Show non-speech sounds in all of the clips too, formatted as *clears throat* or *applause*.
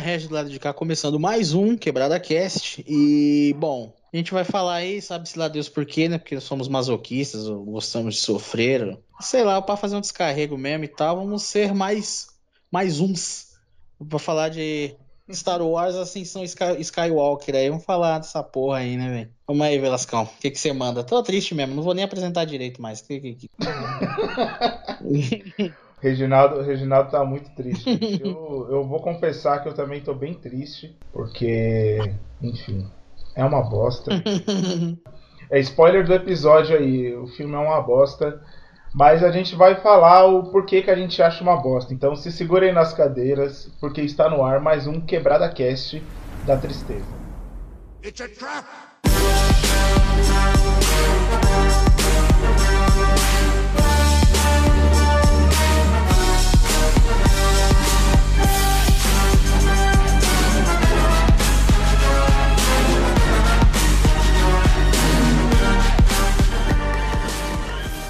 Regis do lado de cá começando mais um Quebrada Cast. E, bom, a gente vai falar aí, sabe-se lá Deus por quê, né? Porque somos masoquistas, gostamos de sofrer. Sei lá, para fazer um descarrego mesmo e tal, vamos ser mais, mais uns. Pra falar de Star Wars Ascensão Sky, Skywalker aí. Vamos falar dessa porra aí, né, velho? Vamos aí, Velascão. O que, que você manda? Tô triste mesmo, não vou nem apresentar direito mais. *laughs* Reginaldo, Reginaldo tá muito triste. Eu, eu vou confessar que eu também tô bem triste, porque, enfim, é uma bosta. É spoiler do episódio aí, o filme é uma bosta. Mas a gente vai falar o porquê que a gente acha uma bosta. Então se segurem nas cadeiras, porque está no ar mais um Quebrada Cast da Tristeza. It's a trap!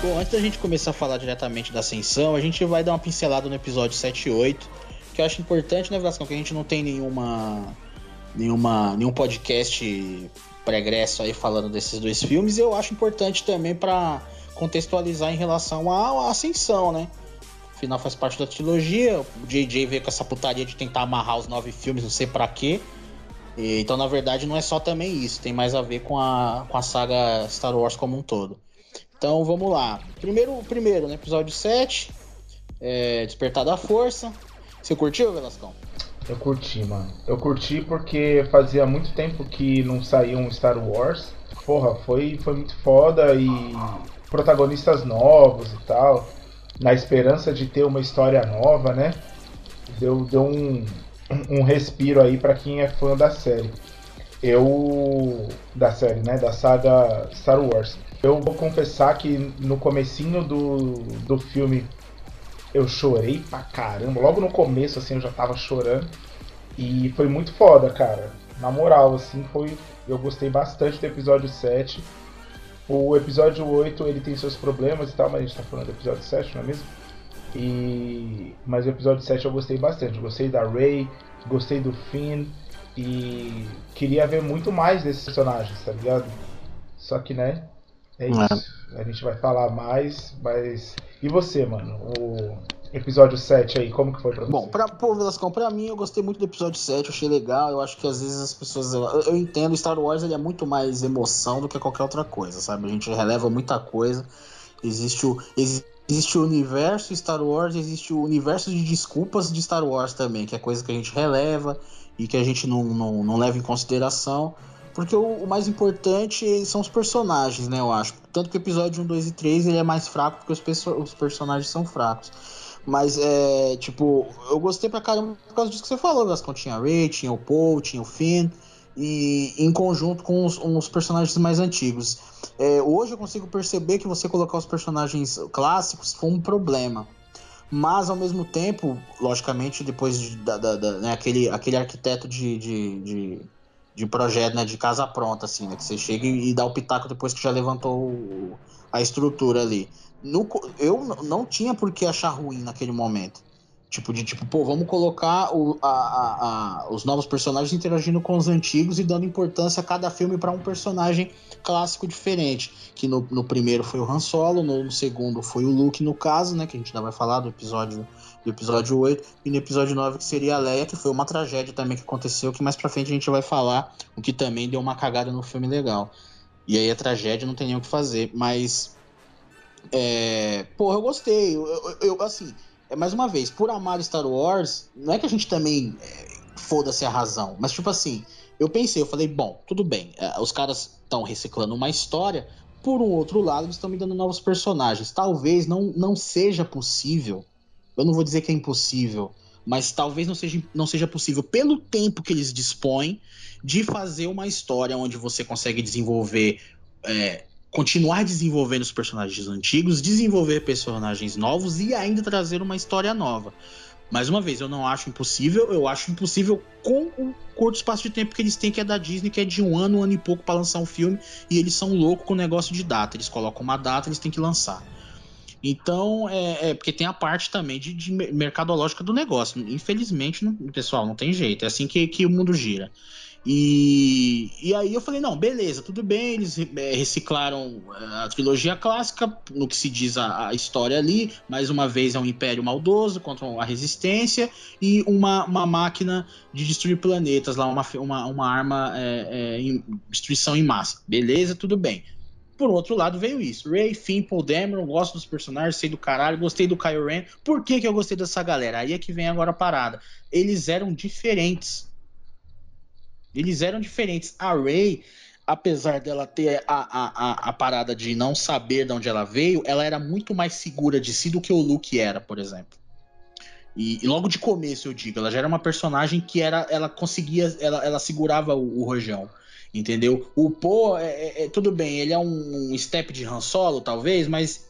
Bom, antes da gente começar a falar diretamente da Ascensão, a gente vai dar uma pincelada no episódio 7 e 8, que eu acho importante, né, Vascão, que a gente não tem nenhuma, nenhuma, nenhum podcast pregresso aí falando desses dois filmes, eu acho importante também para contextualizar em relação à Ascensão, né? Afinal, faz parte da trilogia, o JJ veio com essa putaria de tentar amarrar os nove filmes, não sei para quê. E, então, na verdade, não é só também isso, tem mais a ver com a, com a saga Star Wars como um todo. Então vamos lá. Primeiro, primeiro no episódio 7, é, Despertar da Força. Você curtiu, Velascão? Eu curti, mano. Eu curti porque fazia muito tempo que não saía um Star Wars. Porra, foi, foi muito foda e protagonistas novos e tal. Na esperança de ter uma história nova, né? Deu, deu um, um respiro aí para quem é fã da série. Eu. Da série, né? Da saga Star Wars. Eu vou confessar que no comecinho do, do filme eu chorei pra caramba. Logo no começo, assim, eu já tava chorando. E foi muito foda, cara. Na moral, assim, foi. Eu gostei bastante do episódio 7. O episódio 8 ele tem seus problemas e tal, mas a gente tá falando do episódio 7, não é mesmo? E... Mas o episódio 7 eu gostei bastante. Gostei da Rey, gostei do Finn e queria ver muito mais desses personagens, tá ligado? Só que, né, é, é isso. É. A gente vai falar mais, mas. E você, mano? O episódio 7 aí, como que foi pra você? Bom, pra, pô, Velascão, pra mim eu gostei muito do episódio 7, achei legal. Eu acho que às vezes as pessoas. Eu, eu entendo, Star Wars ele é muito mais emoção do que qualquer outra coisa, sabe? A gente releva muita coisa. Existe o. Existe o universo Star Wars, existe o universo de desculpas de Star Wars também, que é coisa que a gente releva e que a gente não, não, não leva em consideração. Porque o, o, mais importante são os personagens, né? Eu acho. Tanto que o episódio 1, 2 e 3 ele é mais fraco porque os, perso os personagens são fracos. Mas é. Tipo, eu gostei pra caramba por causa disso que você falou, Gascon. Tinha a Ray, tinha o Paul, tinha o Finn. E em conjunto com os, os personagens mais antigos. É, hoje eu consigo perceber que você colocar os personagens clássicos foi um problema. Mas ao mesmo tempo, logicamente, depois de, da, da, da né, aquele, aquele arquiteto de, de, de de projeto, né, de casa pronta, assim, né, que você chega e, dá o pitaco depois que já levantou a estrutura ali. No, eu não tinha por que achar ruim naquele momento. Tipo, de tipo, pô, vamos colocar o, a, a, a, os novos personagens interagindo com os antigos e dando importância a cada filme para um personagem clássico diferente. Que no, no primeiro foi o Han Solo, no, no, segundo foi o Luke, no caso, né? Que a gente ainda vai falar do episódio do episódio 8, e no episódio 9 que seria a Leia, que foi uma tragédia também que aconteceu, que mais pra frente a gente vai falar, o que também deu uma cagada no filme legal. E aí a tragédia não tem nem o que fazer, mas. É, porra, eu gostei. Eu, eu, eu, assim, é mais uma vez, por amar Star Wars, não é que a gente também é, foda-se a razão, mas tipo assim, eu pensei, eu falei, bom, tudo bem, é, os caras estão reciclando uma história, por um outro lado, eles estão me dando novos personagens. Talvez não, não seja possível eu não vou dizer que é impossível, mas talvez não seja, não seja possível, pelo tempo que eles dispõem, de fazer uma história onde você consegue desenvolver. É, continuar desenvolvendo os personagens antigos, desenvolver personagens novos e ainda trazer uma história nova. Mais uma vez, eu não acho impossível, eu acho impossível com o curto espaço de tempo que eles têm, que é da Disney, que é de um ano, um ano e pouco para lançar um filme, e eles são loucos com o negócio de data. Eles colocam uma data, eles têm que lançar. Então, é, é, porque tem a parte também de, de mercadológica do negócio. Infelizmente, não, pessoal, não tem jeito. É assim que, que o mundo gira. E, e aí eu falei, não, beleza, tudo bem, eles é, reciclaram é, a trilogia clássica, no que se diz a, a, história ali, mais uma vez é um império maldoso contra a resistência e uma, uma máquina de destruir planetas, lá uma, uma, uma arma é, é, em destruição em massa. Beleza, tudo bem. Por outro lado, veio isso. Ray, Finn, Paul Dameron, gosto dos personagens, sei do caralho, gostei do Kylo Ren. Por que, que eu gostei dessa galera? Aí é que vem agora a parada. Eles eram diferentes eles eram diferentes. A Ray, apesar dela ter a, a, a, a, parada de não saber de onde ela veio, ela era muito mais segura de si do que o Luke era, por exemplo. E, e logo de começo eu digo, ela já era uma personagem que era, ela conseguia, ela, ela segurava o, o rojão. Entendeu? O Poe, é, é, é, tudo bem, ele é um, step de Han Solo, talvez, mas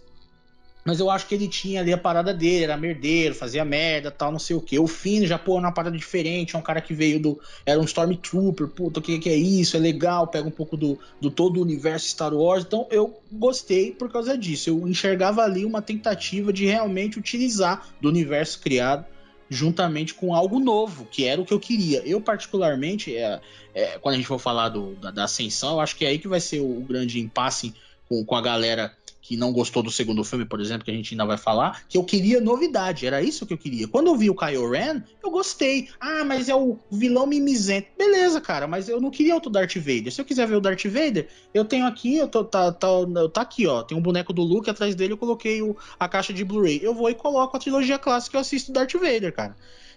mas eu acho que ele tinha ali a parada dele, era merdeiro, fazia merda, tal, não sei o que. O Finn já pô uma parada diferente, é um cara que veio do. Era um Stormtrooper, puta, o que, que é isso? É legal, pega um pouco do, do todo o universo Star Wars. Então eu gostei por causa disso. Eu enxergava ali uma tentativa de realmente utilizar do universo criado juntamente com algo novo, que era o que eu queria. Eu, particularmente, é, é quando a gente for falar do, da, da, Ascensão, eu acho que é aí que vai ser o, o grande impasse com, com a galera que não gostou do segundo filme, por exemplo, que a gente ainda vai falar, que eu queria novidade, era isso que eu queria. Quando eu vi o Kylo Ren, eu gostei. Ah, mas é o vilão mimizento. Beleza, cara, mas eu não queria outro Darth Vader. Se eu quiser ver o Darth Vader, eu tenho aqui, eu tô, tá, tá, tá aqui, ó, tem um boneco do Luke, atrás dele eu coloquei o, a caixa de Blu-ray. Eu vou e coloco a trilogia clássica e eu assisto Darth Vader, cara.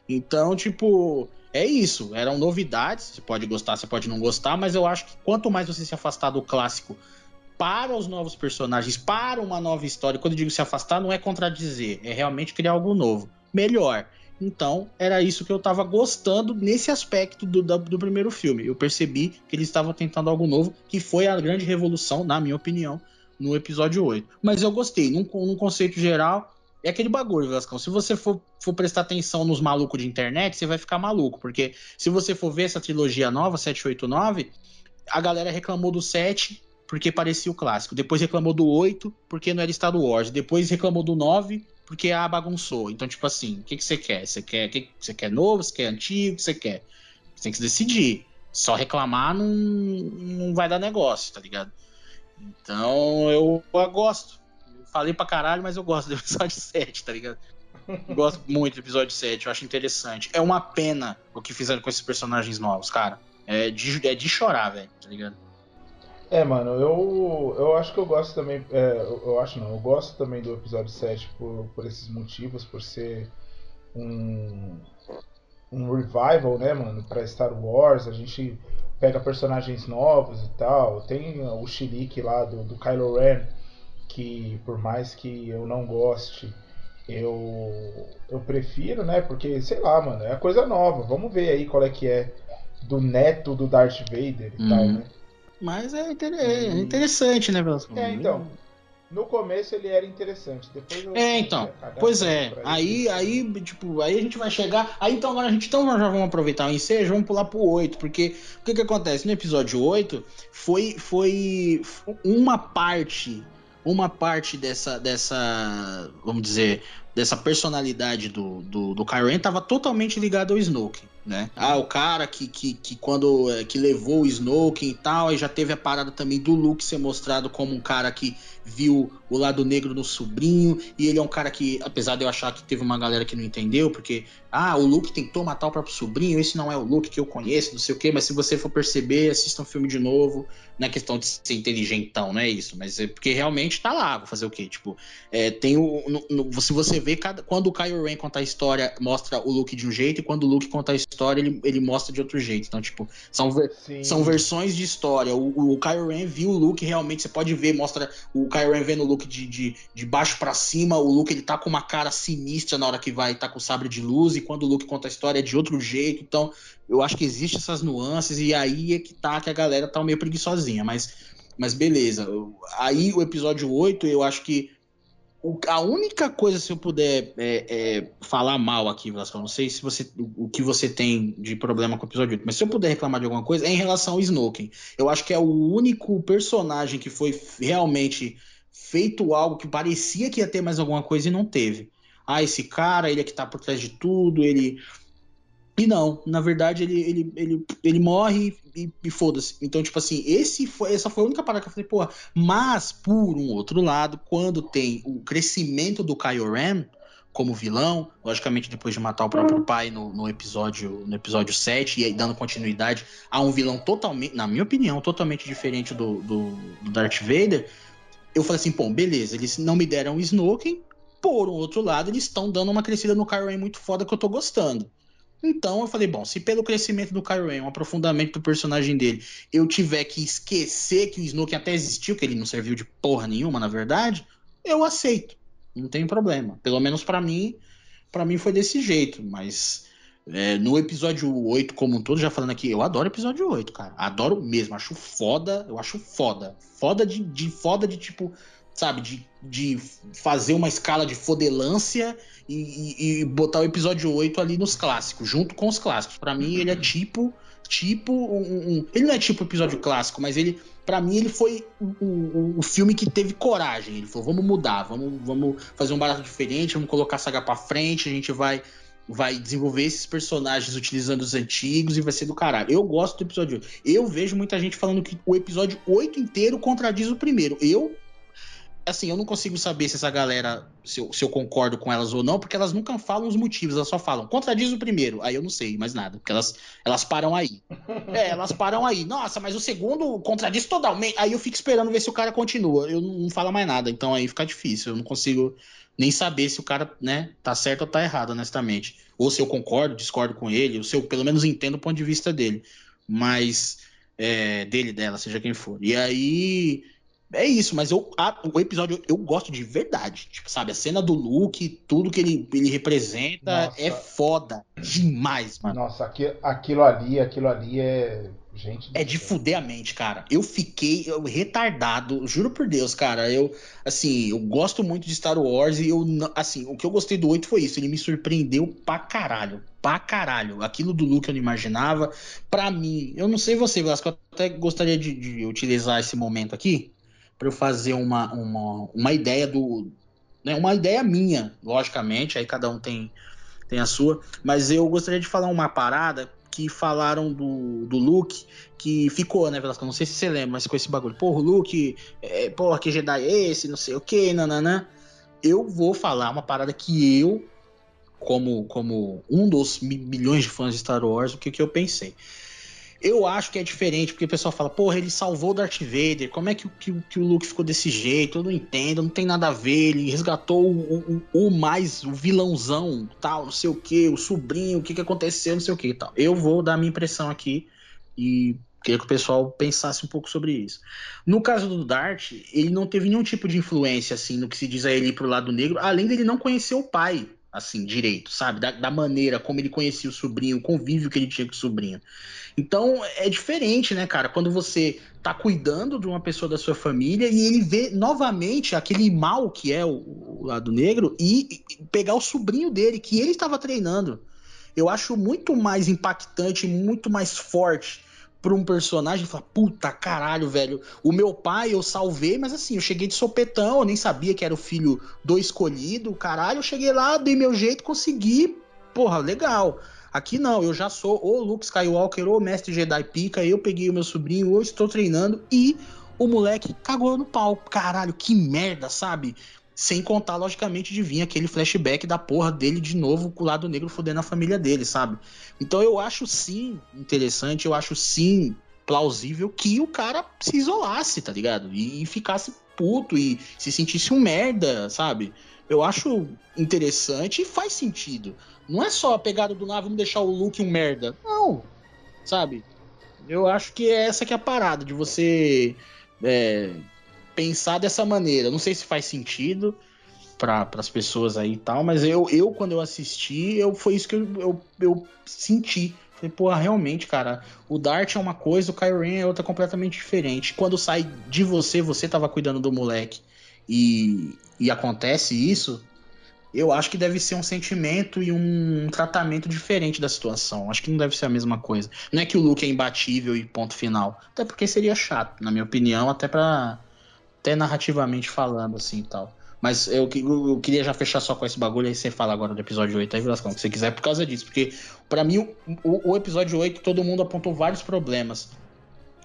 Então, tipo, é isso. Eram novidades. Você pode gostar, você pode não gostar, mas eu acho que quanto mais você se afastar do clássico para os novos personagens, para uma nova história. Quando eu digo se afastar, não é contradizer, é realmente criar algo novo. Melhor. Então, era isso que eu estava gostando nesse aspecto do, do, do, primeiro filme. Eu percebi que eles estavam tentando algo novo, que foi a grande revolução, na minha opinião, no episódio 8. Mas eu gostei, num, num conceito geral, é aquele bagulho, Vascão. Se você for, for prestar atenção nos malucos de internet, você vai ficar maluco. Porque se você for ver essa trilogia nova, 789, a galera reclamou do 7 porque parecia o clássico. Depois reclamou do 8, porque não era Star Wars. Depois reclamou do 9, porque a bagunçou. Então, tipo assim, o que, que você quer? Você quer, que, você quer novo? Você quer antigo? O que você quer? Você tem que se decidir. Só reclamar não, não vai dar negócio, tá ligado? Então, eu, eu gosto. falei pra caralho, mas eu gosto do *laughs* episódio 7, tá ligado? gosto muito do episódio 7, eu acho interessante. É uma pena o que fizeram com esses personagens novos, cara. É de, é de chorar, velho, tá ligado? É, mano, eu, eu acho que eu gosto também. É, eu acho não, eu gosto também do episódio 7 por, por esses motivos, por ser um, um revival, né, mano, pra Star Wars. A gente pega personagens novos e tal. Tem o Chilique lá do, do Kylo Ren, que por mais que eu não goste, eu, eu prefiro, né, porque sei lá, mano, é coisa nova. Vamos ver aí qual é que é do neto do Darth Vader e uhum. tal, né? Mas é, inter... é interessante, né, Velasco? É, então. No começo ele era interessante, depois eu É, então. Pois é. Aí, aí, tipo, aí a gente vai chegar. Aí então agora a gente então já vamos aproveitar o ensejo, vamos pular pro 8, porque o que que acontece? No episódio 8 foi foi uma parte, uma parte dessa dessa, vamos dizer, dessa personalidade do do, do Kyren tava totalmente ligado ao Snoke né? Ah, o cara que, que, que quando é, que levou o Snoke e tal, aí já teve a parada também do Luke ser mostrado como um cara que viu o lado negro no sobrinho, e ele é um cara que, apesar de eu achar que teve uma galera que não entendeu, porque, ah, o Luke tentou matar o próprio sobrinho, esse não é o Luke que eu conheço, não sei o que, mas se você for perceber, assista um filme de novo, não é questão de ser inteligentão, não é isso, mas é porque realmente tá lá, vou fazer o quê? Tipo, é, tem o. No, no, se você vê, cada, quando o Kylo Ren conta a história, mostra o Luke de um jeito, e quando o Luke conta a história, ele, ele mostra de outro jeito. Então, tipo, são, são versões de história. O, o Kylo Ren viu o Luke realmente, você pode ver, mostra o Kylo Ren vendo o Luke de, de, de baixo para cima, o Luke ele tá com uma cara sinistra na hora que vai tá com o sabre de luz, e quando o Luke conta a história é de outro jeito, então eu acho que existe essas nuances, e aí é que tá que a galera tá meio preguiçosinha, mas, mas beleza. Aí o episódio 8, eu acho que o, a única coisa, se eu puder é, é, falar mal aqui, Vasco, não sei se você, o, que você tem de problema com o episódio 8, mas se eu puder reclamar de alguma coisa, é em relação ao Snoken. Eu acho que é o único personagem que foi realmente feito algo que parecia que ia ter mais alguma coisa e não teve. Ah, esse cara, ele é que tá por trás de tudo, ele. E não, na verdade ele, ele, ele, ele morre e, e foda-se. Então, tipo assim, esse foi, essa foi a única parada que eu falei, porra. Mas, por um outro lado, quando tem o crescimento do Kylo Ren como vilão, logicamente depois de matar o próprio pai no, no, episódio no episódio 7 e aí dando continuidade a um vilão totalmente, na minha opinião, totalmente diferente do, do, do Darth Vader, eu falei assim, pô, beleza, eles não me deram o Snoken, por um outro lado, eles estão dando uma crescida no Kylo Ren muito foda que eu tô gostando. Então eu falei, bom, se pelo crescimento do Kylo Ren, um aprofundamento do personagem dele, eu tiver que esquecer que o Snoke até existiu, que ele não serviu de porra nenhuma, na verdade, eu aceito. Não tem problema. Pelo menos para mim, para mim foi desse jeito, mas é, no episódio 8 como um todo, já falando aqui, eu adoro o episódio 8, cara. Adoro mesmo, acho foda, eu acho foda. Foda de, de foda de tipo, sabe, de, de fazer uma escala de fodelância e, e, e, botar o episódio 8 ali nos clássicos, junto com os clássicos. para mim, ele é tipo. Tipo um, um, Ele não é tipo episódio clássico, mas ele. para mim, ele foi o, o, o, filme que teve coragem. Ele falou: vamos mudar, vamos, vamos fazer um barato diferente, vamos colocar a saga pra frente, a gente vai vai desenvolver esses personagens utilizando os antigos e vai ser do caralho. Eu gosto do episódio 8. Eu vejo muita gente falando que o episódio 8 inteiro contradiz o primeiro. Eu assim, eu não consigo saber se essa galera, se eu, se eu, concordo com elas ou não, porque elas nunca falam os motivos, elas só falam, contradiz o primeiro, aí eu não sei mais nada, porque elas, elas param aí. *laughs* é, elas param aí. Nossa, mas o segundo contradiz totalmente. Aí eu fico esperando ver se o cara continua. Eu não, não falo mais nada, então aí fica difícil. Eu não consigo nem saber se o cara, né, tá certo ou tá errado, honestamente. Ou se eu concordo, discordo com ele, ou se eu pelo menos entendo o ponto de vista dele. Mas. É, dele, dela, seja quem for. E aí é isso, mas eu, a, o episódio eu gosto de verdade. Tipo, sabe, a cena do Luke, tudo que ele, ele representa Nossa. é foda demais, mano. Nossa, aquilo, aquilo ali, aquilo ali é. Gente. É de fuder a mente, cara. Eu fiquei eu, retardado, juro por Deus, cara. Eu, assim, eu gosto muito de Star Wars e eu, assim, o que eu gostei do 8 foi isso. Ele me surpreendeu pra caralho. Pra caralho. Aquilo do Luke eu não imaginava. Pra mim, eu não sei você, Velasco, eu até gostaria de, de utilizar esse momento aqui para eu fazer uma, uma, uma ideia do. Né, uma ideia minha, logicamente, aí cada um tem, tem a sua, mas eu gostaria de falar uma parada que falaram do, do Luke, que ficou, né, Velasco? Não sei se você lembra, mas com esse bagulho. Porra, o Luke, é, porra, que Jedi é esse? Não sei o que, nananã. Eu vou falar uma parada que eu, como, como um dos milhões de fãs de Star Wars, o que, que eu pensei. Eu acho que é diferente, porque o pessoal fala, porra, ele salvou o Darth Vader, como é que, que, que o Luke ficou desse jeito? Eu não entendo, não tem nada a ver, ele resgatou o, o, o mais, o vilãozão, tal, não sei o que, o sobrinho, o que, que aconteceu, não sei o que tal. Eu vou dar minha impressão aqui e queria que o pessoal pensasse um pouco sobre isso. No caso do Dart, ele não teve nenhum tipo de influência, assim, no que se diz a ele pro lado negro, além dele não conhecer o pai assim, direito, sabe? Da, da, maneira como ele conhecia o sobrinho, o convívio que ele tinha com o sobrinho. Então é diferente, né, cara? Quando você tá cuidando de uma pessoa da sua família e ele vê novamente aquele mal que é o, o lado negro e, e pegar o sobrinho dele, que ele estava treinando. Eu acho muito mais impactante, muito mais forte pra um personagem e falar, puta caralho, velho, o meu pai eu salvei, mas assim, eu cheguei de sopetão, eu nem sabia que era o filho do escolhido, caralho, eu cheguei lá, dei meu jeito, consegui, porra, legal. Aqui não, eu já sou o Luke Skywalker, o mestre Jedi pica, eu peguei o meu sobrinho, eu estou treinando e o moleque cagou no pau. Caralho, que merda, sabe? Sem contar, logicamente, de vir aquele flashback da porra dele de novo com o lado negro fodendo a família dele, sabe? Então eu acho sim interessante, eu acho sim plausível que o cara se isolasse, tá ligado? E, e ficasse puto e se sentisse um merda, sabe? Eu acho interessante e faz sentido. Não é só a pegada do nada, vamos deixar o Luke um merda. Não, sabe? Eu acho que é essa que é a parada, de você é, pensar dessa maneira. Não sei se faz sentido para as pessoas aí e tal, mas eu, eu quando eu assisti, eu, foi isso que eu, eu, eu senti. Falei, pô, realmente, cara, o Dart é uma coisa, o Kyrie é outra completamente diferente. Quando sai de você, você tava cuidando do moleque e, e acontece isso, eu acho que deve ser um sentimento e um tratamento diferente da situação. Acho que não deve ser a mesma coisa. Não é que o Luke é imbatível e ponto final. Até porque seria chato, na minha opinião, até pra Até narrativamente falando, assim e tal. Mas eu, eu, queria já fechar só com esse bagulho, aí você fala agora do episódio 8 aí, Velascão, que você quiser, por causa disso. Porque, para mim, o, o, episódio 8, todo mundo apontou vários problemas.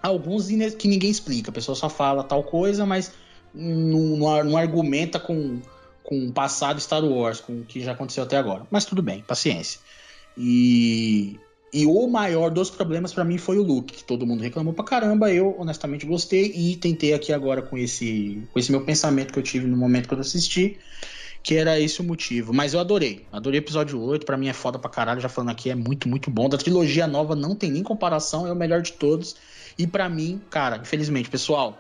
Alguns que ninguém explica, a pessoa só fala tal coisa, mas não, não, não argumenta com, com o passado Star Wars, com o que já aconteceu até agora. Mas tudo bem, paciência. E e o maior dos problemas para mim foi o look, que todo mundo reclamou pra caramba. Eu, honestamente, gostei e tentei aqui agora com esse, com esse meu pensamento que eu tive no momento que eu assisti, que era esse o motivo. Mas eu adorei. Adorei o episódio 8, para mim é foda pra caralho. Já falando aqui, é muito, muito bom. Da trilogia nova não tem nem comparação, é o melhor de todos. E para mim, cara, infelizmente, pessoal,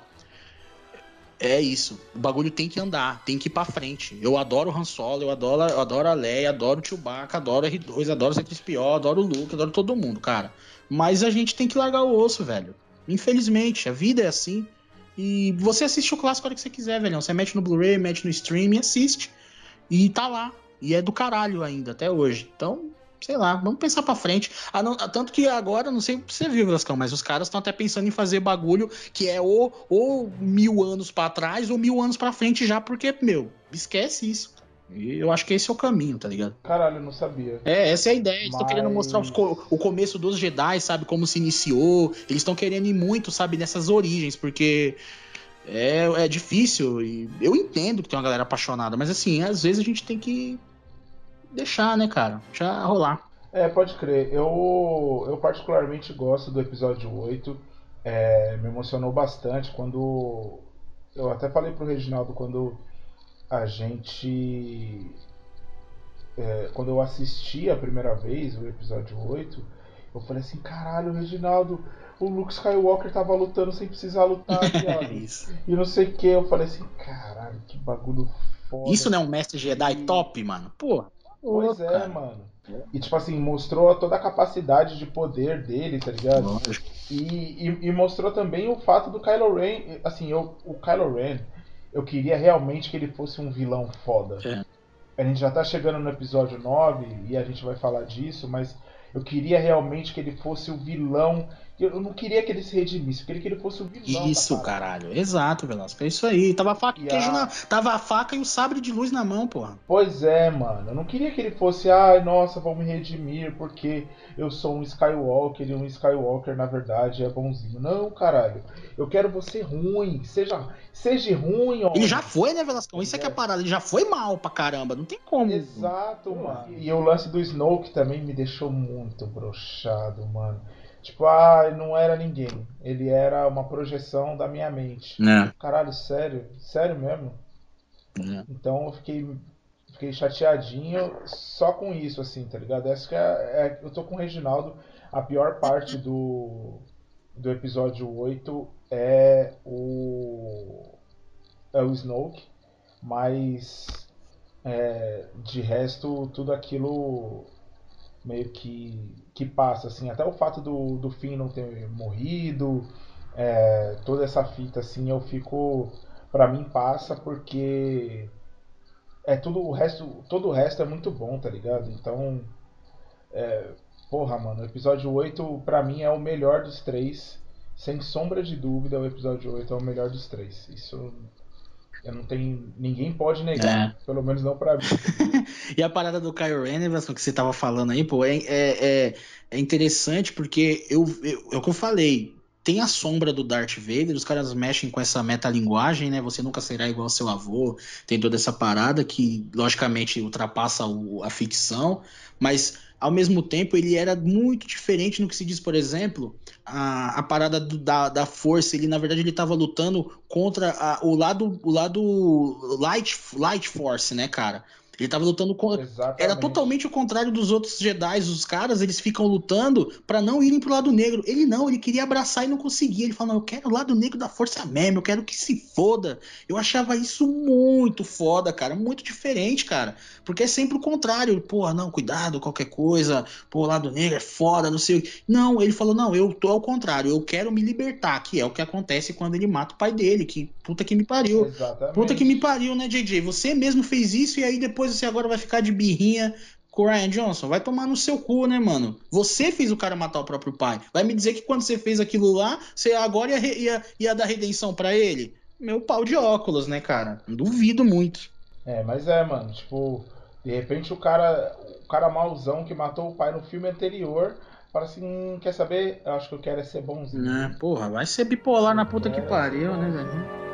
é isso. O bagulho tem que andar, tem que ir pra frente. Eu adoro o Han Solo, eu adoro, eu adoro a Leia, adoro o Chewbacca, adoro o R2, adoro o C3PO, adoro o Luke, adoro todo mundo, cara. Mas a gente tem que largar o osso, velho. Infelizmente, a vida é assim. E você assiste o clássico a hora que você quiser, velho. Você mete no Blu-ray, mete no stream e assiste. E tá lá. E é do caralho ainda, até hoje. Então, sei lá, vamos pensar pra frente. Ah, não, tanto que agora, não sei se você viu, Velascão, mas os caras estão até pensando em fazer bagulho que é ou, ou mil anos para trás ou mil anos para frente já, porque, meu, esquece isso. E eu acho que esse é o caminho, tá ligado? Caralho, eu não sabia. É, essa é a ideia. Eles estão mas... querendo mostrar os, o começo dos Jedi, sabe? Como se iniciou. Eles estão querendo ir muito, sabe, nessas origens, porque é, é difícil. E eu entendo que tem uma galera apaixonada, mas assim, às vezes a gente tem que deixar, né, cara? Já rolar. É, pode crer. Eu, eu particularmente gosto do episódio 8. É, me emocionou bastante quando. Eu até falei pro Reginaldo quando a gente. É, quando eu assisti a primeira vez o episódio 8, eu falei assim: caralho, Reginaldo, o Luke Skywalker tava lutando sem precisar lutar, *laughs* Isso. E não sei o que. Eu falei assim: caralho, que bagulho foda. Isso não é um mestre Jedi e... top, mano? Porra. Pois é, mano. E tipo assim, mostrou toda a capacidade de poder dele, tá ligado? E, e, e, mostrou também o fato do Kylo Ren. Assim, eu, o Kylo Ren, eu queria realmente que ele fosse um vilão foda. É. A gente já tá chegando no episódio 9 e a gente vai falar disso, mas eu queria realmente que ele fosse o vilão eu não queria que ele se redimisse, eu queria que ele fosse o vilão. Isso, caralho. Exato, Velasco. É isso aí. Tava a faca, a... na... Tava a faca e o sabre de luz na mão, porra. Pois é, mano. Eu não queria que ele fosse, ai, nossa, vou me redimir porque eu sou um Skywalker e um Skywalker, na verdade, é bonzinho. Não, caralho. Eu quero você ruim. Seja, seja ruim, ó. Ele já foi, né, Velasco? Isso é. é que é parada. Ele já foi mal pra caramba. Não tem como. Exato, mano. E o lance do Snoke também me deixou muito brochado, mano. Tipo, ah, não era ninguém. Ele era uma projeção da minha mente. É. Caralho, sério? Sério mesmo? É. Então eu fiquei, fiquei chateadinho só com isso, assim, tá ligado? Essa que é, é, eu tô com o Reginaldo. A pior parte do, do episódio 8 é o. É o Snoke. Mas é, de resto, tudo aquilo meio que, que passa, assim, até o fato do, do Finn não ter morrido, é, toda essa fita, assim, eu fico, para mim passa porque é tudo o resto, todo o resto é muito bom, tá ligado? Então, é, porra, mano, o episódio 8 pra mim é o melhor dos três, sem sombra de dúvida, o episódio 8 é o melhor dos três. Isso eu não tenho. Ninguém pode negar. É. Pelo menos não pra mim. *laughs* e a parada do Kylo Ren, que você tava falando aí, pô, é, é, é, é interessante porque eu, eu, é o que eu falei. Tem a sombra do Darth Vader, os caras mexem com essa metalinguagem, né? Você nunca será igual ao seu avô. Tem toda essa parada que, logicamente, ultrapassa o, a ficção, mas ao mesmo tempo ele era muito diferente no que se diz, por exemplo, a, a parada do, da, da força. Ele, na verdade, ele estava lutando contra a, o lado o lado light, light force, né, cara? Ele tava lutando contra. Exatamente. Era totalmente o contrário dos outros Jedi. Os caras, eles ficam lutando para não irem pro lado negro. Ele não, ele queria abraçar e não conseguia. Ele falou: não, eu quero o lado negro da força mesmo, eu quero que se foda. Eu achava isso muito foda, cara. Muito diferente, cara. Porque é sempre o contrário. Porra, não, cuidado, qualquer coisa. Pô, o lado negro é foda, não sei. Não, ele falou: não, eu tô ao contrário. Eu quero me libertar, que é o que acontece quando ele mata o pai dele. Que puta que me pariu. Exatamente. Puta que me pariu, né, JJ? Você mesmo fez isso e aí depois depois você agora vai ficar de birrinha com o Ryan Johnson? Vai tomar no seu cu, né, mano? Você fez o cara matar o próprio pai. Vai me dizer que quando você fez aquilo lá, você agora ia, ia, ia dar redenção para ele? meu pau de óculos, né, cara? Duvido muito. É, mas é, mano, tipo, de repente o cara, o cara mauzão que matou o pai no filme anterior, fala assim, hum, quer saber? Eu acho que eu quero é ser bonzinho. É, porra, vai ser bipolar na puta que pariu, né, velho?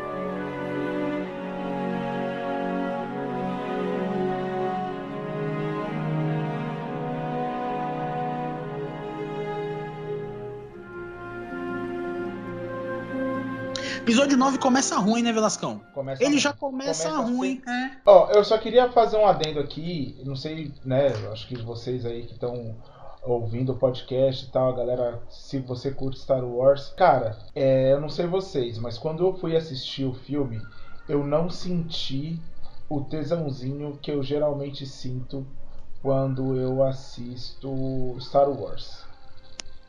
Episódio 9 começa ruim, né, Velascão? Começa Ele ruim. já começa, começa ruim, assim. é. Ó, eu só queria fazer um adendo aqui, não sei, né, acho que vocês aí que estão ouvindo o podcast e tal, galera, se você curte Star Wars, cara, é, eu não sei vocês, mas quando eu fui assistir o filme, eu não senti o tesãozinho que eu geralmente sinto quando eu assisto Star Wars.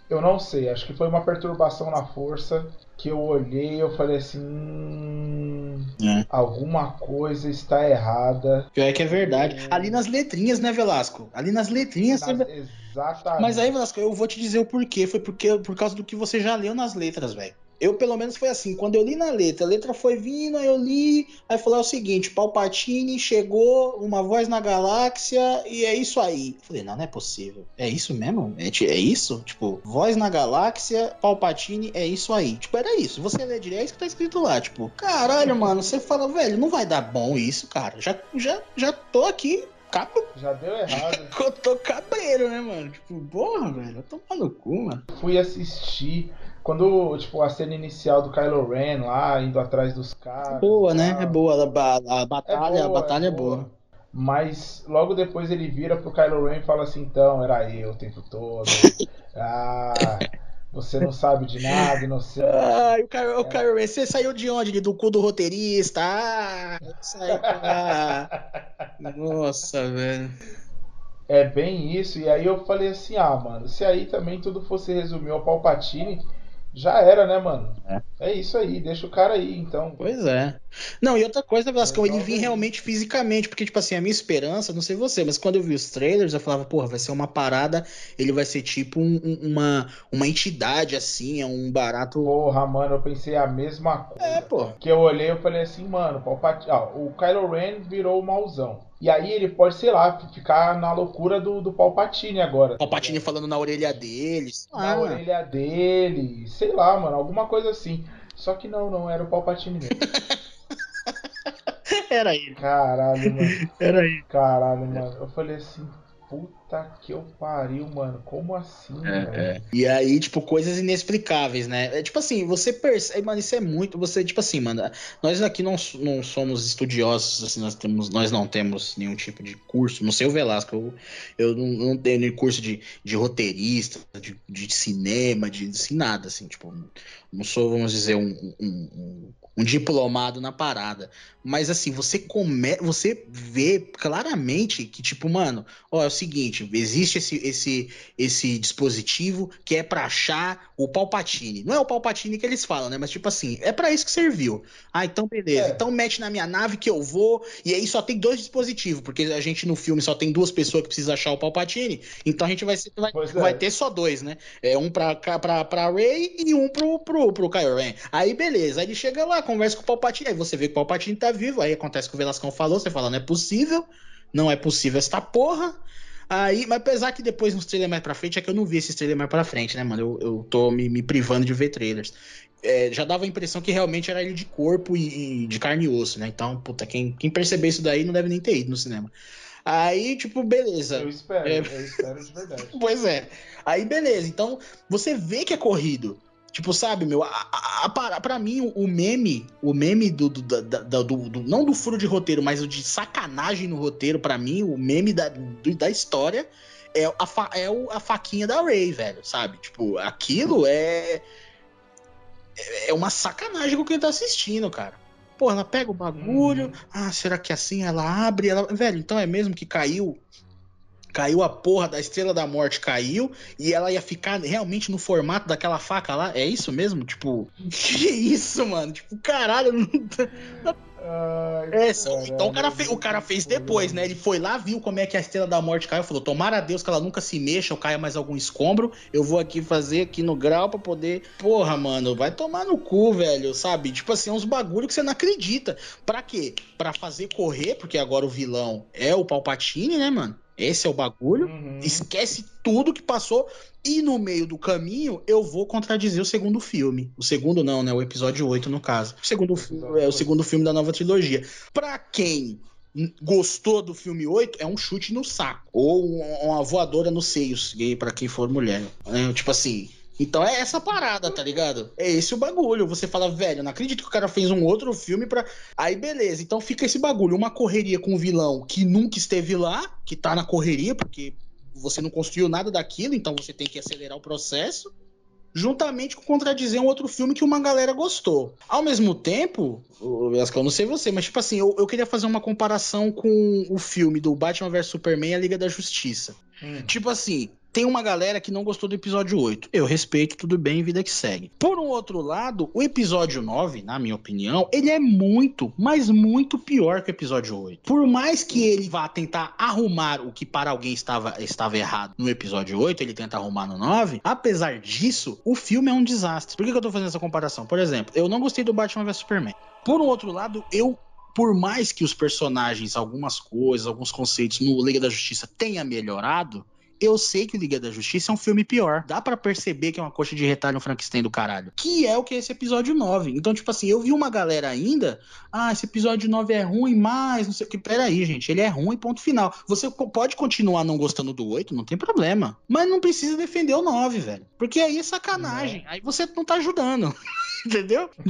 Eu não sei, acho que foi uma perturbação na força que eu olhei e eu falei assim. Hum, é. Alguma coisa está errada. Pior é que é verdade. É... Ali nas letrinhas, né, Velasco? Ali nas letrinhas. Nas... Você... Exatamente. Mas aí, Velasco, eu vou te dizer o porquê. Foi porque, por causa do que você já leu nas letras, velho. Eu, pelo menos, foi assim. Quando eu li na letra, a letra foi vindo, aí eu li, aí falou é o seguinte: Palpatine chegou, uma voz na galáxia, e é isso aí. falei, não, não é possível. É isso mesmo? É, é isso? Tipo, voz na galáxia, Palpatine, é isso aí. Tipo, era isso. Você lê direito, é isso que tá escrito lá. Tipo, caralho, mano, você fala, velho, não vai dar bom isso, cara. Já, já, já tô aqui capa. Já deu errado. *laughs* Eu tô cabreiro, né, mano? Tipo, porra, velho, eu tô cu, mano. Fui assistir quando, tipo, a cena inicial do Kylo Ren lá, indo atrás dos caras. Boa, né? É boa. A, a batalha, é boa, a batalha é, boa. é boa. Mas logo depois ele vira pro Kylo Ren e fala assim, então, era eu o tempo todo. *laughs* ah, você não sabe de nada, não sei. Ah, o Kylo, é. o Kylo Ren, você saiu de onde? Do cu do roteirista? Ah, saiu. Ah. Nossa, velho. É bem isso. E aí eu falei assim, ah, mano, se aí também tudo fosse resumir ao Palpatine já era, né, mano? É. é. isso aí, deixa o cara aí, então. Pois é. Não, e outra coisa, Velascão, ele vinha realmente fisicamente, porque, tipo assim, a minha esperança, não sei você, mas quando eu vi os trailers, eu falava, porra, vai ser uma parada, ele vai ser tipo um, uma, uma entidade, assim, é um barato. Porra, mano, eu pensei a mesma coisa. É, pô. Que eu olhei e falei assim, mano, o Kylo Ren virou o mauzão. E aí ele pode, sei lá, ficar na loucura do, do Palpatine agora. Palpatine falando na orelha deles. Na ah. orelha dele, sei lá, mano, alguma coisa assim. Só que não, não, era o Palpatine mesmo. *laughs* era ele. Caralho, mano. Era ele. Caralho, mano. Eu falei assim, Puta que eu pariu, mano. Como assim, é, é. E aí, tipo, coisas inexplicáveis, né? É, tipo assim, você percebe, mano, isso é muito. Você, tipo assim, mano, nós aqui não, não somos estudiosos, assim, nós, temos, nós não temos nenhum tipo de curso. Não sei o Velasco, eu, eu não, não tenho nenhum curso de, de roteirista, de, de cinema, de assim, nada, assim, tipo, não sou, vamos dizer, um, um, um um diplomado na parada. Mas assim, você come... você vê claramente que, tipo, mano, ó, é o seguinte, existe esse, esse, esse dispositivo que é para achar o Palpatine. Não é o Palpatine que eles falam, né? Mas, tipo assim, é para isso que serviu. Ah, então beleza. É. Então mete na minha nave que eu vou. E aí só tem dois dispositivos, porque a gente no filme só tem duas pessoas que precisam achar o Palpatine. Então a gente vai, ser, vai, vai é. ter só dois, né? É um pra, pra, pra Rey e um pro, pro, pro Kylo Ren. Aí beleza. Aí ele chega lá, conversa com o Palpatine, aí você vê que o Palpatine tá vivo, aí acontece o que o Velascão falou, você fala, não é possível, não é possível esta porra. Aí, mas apesar que depois nos trailers mais pra frente, é que eu não vi esses trailers mais pra frente, né, mano? Eu, eu tô me, me privando de ver trailers. É, já dava a impressão que realmente era ele de corpo e, e, de carne e osso, né? Então, puta, quem, quem perceber isso daí não deve nem ter ido no cinema. Aí, tipo, beleza. Eu espero, é... eu espero de verdade. *laughs* pois é. Aí, beleza. Então, você vê que é corrido. Tipo, sabe, meu, a, a, a, pra mim, o meme, o meme do, do, do, do, Não do furo de roteiro, mas o de sacanagem no roteiro, para mim, o meme da, do, da história é a, fa, é a faquinha da Ray, velho, sabe? Tipo, aquilo é. É uma sacanagem com quem tá assistindo, cara. Pô, ela pega o bagulho. Hum. Ah, será que assim ela abre? Ela... Velho, então é mesmo que caiu caiu a porra da Estrela da Morte, caiu, e ela ia ficar realmente no formato daquela faca lá. É isso mesmo? Tipo, *laughs* que isso, mano? Tipo, caralho, não... Ai, é, então o cara, fez, o cara fez depois, né? Ele foi lá, viu como é que a estrela da morte caiu, falou: Tomara a Deus que ela nunca se mexa ou caia mais algum escombro. Eu vou aqui fazer aqui no grau pra poder. Porra, mano, vai tomar no cu, velho, sabe? Tipo assim, é uns bagulho que você não acredita. Pra quê? Pra fazer correr, porque agora o vilão é o Palpatine, né, mano? Esse é o bagulho. Uhum. Esquece tudo que passou. E no meio do caminho, eu vou contradizer o segundo filme. O segundo não, né? O episódio 8, no caso. O segundo, o é o segundo filme da nova trilogia. Pra quem gostou do filme 8, é um chute no saco. Ou uma voadora nos seios, para quem for mulher. É, tipo assim, então é essa parada, tá ligado? É esse o bagulho. Você fala, velho, não acredito que o cara fez um outro filme pra. Aí beleza, então fica esse bagulho. Uma correria com um vilão que nunca esteve lá, que tá na correria, porque você não construiu nada daquilo, então você tem que acelerar o processo. Juntamente com contradizer um outro filme que uma galera gostou. Ao mesmo tempo, eu não sei você, mas tipo assim, eu, eu queria fazer uma comparação com o filme do Batman vs Superman e a Liga da Justiça. Hum. Tipo assim, tem uma galera que não gostou do episódio 8. Eu respeito, tudo bem, vida que segue. Por um outro lado, o episódio 9, na minha opinião, ele é muito, mas muito pior que o episódio 8. Por mais que ele vá tentar arrumar o que para alguém estava, estava errado no episódio 8, ele tenta arrumar no 9, apesar disso, o filme é um desastre. Por que, eu tô fazendo essa comparação? Por exemplo, eu não gostei do Batman vs Superman. Por um outro lado, eu por mais que os personagens, algumas coisas, alguns conceitos no Liga da Justiça tenha melhorado, eu sei que o Liga da Justiça é um filme pior. Dá para perceber que é uma coxa de retalho um Frankenstein do caralho. Que é o que é esse episódio 9. Então, tipo assim, eu vi uma galera ainda. Ah, esse episódio 9 é ruim, mas não sei o que. Peraí, gente. Ele é ruim, ponto final. Você pode continuar não gostando do 8, não tem problema. Mas não precisa defender o 9, velho. Porque aí é sacanagem. Aí você não tá ajudando. *laughs* Entendeu? *laughs*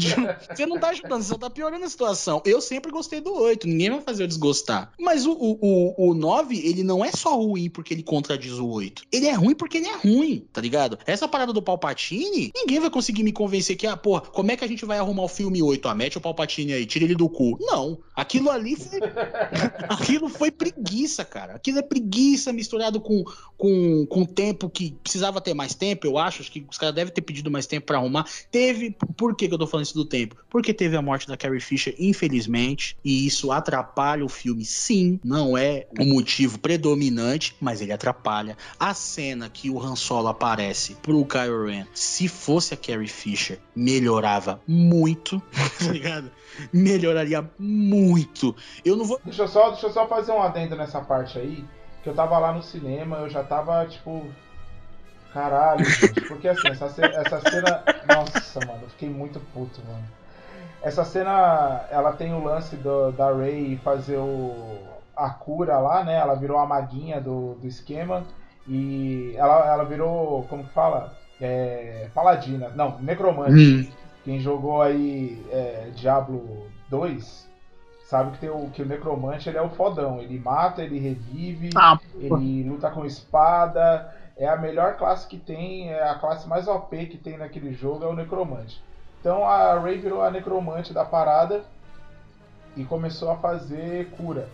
Você não tá ajudando, você só tá piorando a situação. Eu sempre gostei do 8, ninguém vai fazer eu desgostar. Mas o, o, o, o 9, ele não é só ruim porque ele contradiz o 8. Ele é ruim porque ele é ruim, tá ligado? Essa parada do Palpatine, ninguém vai conseguir me convencer que, ah, porra, como é que a gente vai arrumar o filme 8? Ah, mete o Palpatine aí, tira ele do cu. Não. Aquilo ali foi. *laughs* aquilo foi preguiça, cara. Aquilo é preguiça misturado com, com, com tempo que precisava ter mais tempo, eu acho. Acho que os caras devem ter pedido mais tempo para arrumar. Teve. Por que, que eu tô falando isso do tempo? Porque teve a morte da Carrie Fisher, infelizmente, e isso atrapalha o filme, sim. Não é o motivo predominante, mas ele atrapalha a cena que o Han Solo aparece pro Kylo Ren, se fosse a Carrie Fisher, melhorava muito, *laughs* tá ligado? Melhoraria muito. Eu não vou. Deixa eu só, deixa eu só fazer um adendo nessa parte aí. Que eu tava lá no cinema, eu já tava, tipo. Caralho, gente. Porque assim, essa cena, essa cena. Nossa, mano, eu fiquei muito puto, mano. Essa cena, ela tem o lance do, da Ray fazer o a cura lá, né? Ela virou a maguinha do, do esquema e ela, ela virou, como que fala? É, paladina, não, necromante. Hum. Quem jogou aí é, Diablo 2 sabe que, tem o, que o necromante ele é o fodão. Ele mata, ele revive, ah, ele luta com espada. É a melhor classe que tem, é a classe mais OP que tem naquele jogo, é o necromante. Então a Ray virou a necromante da parada e começou a fazer cura.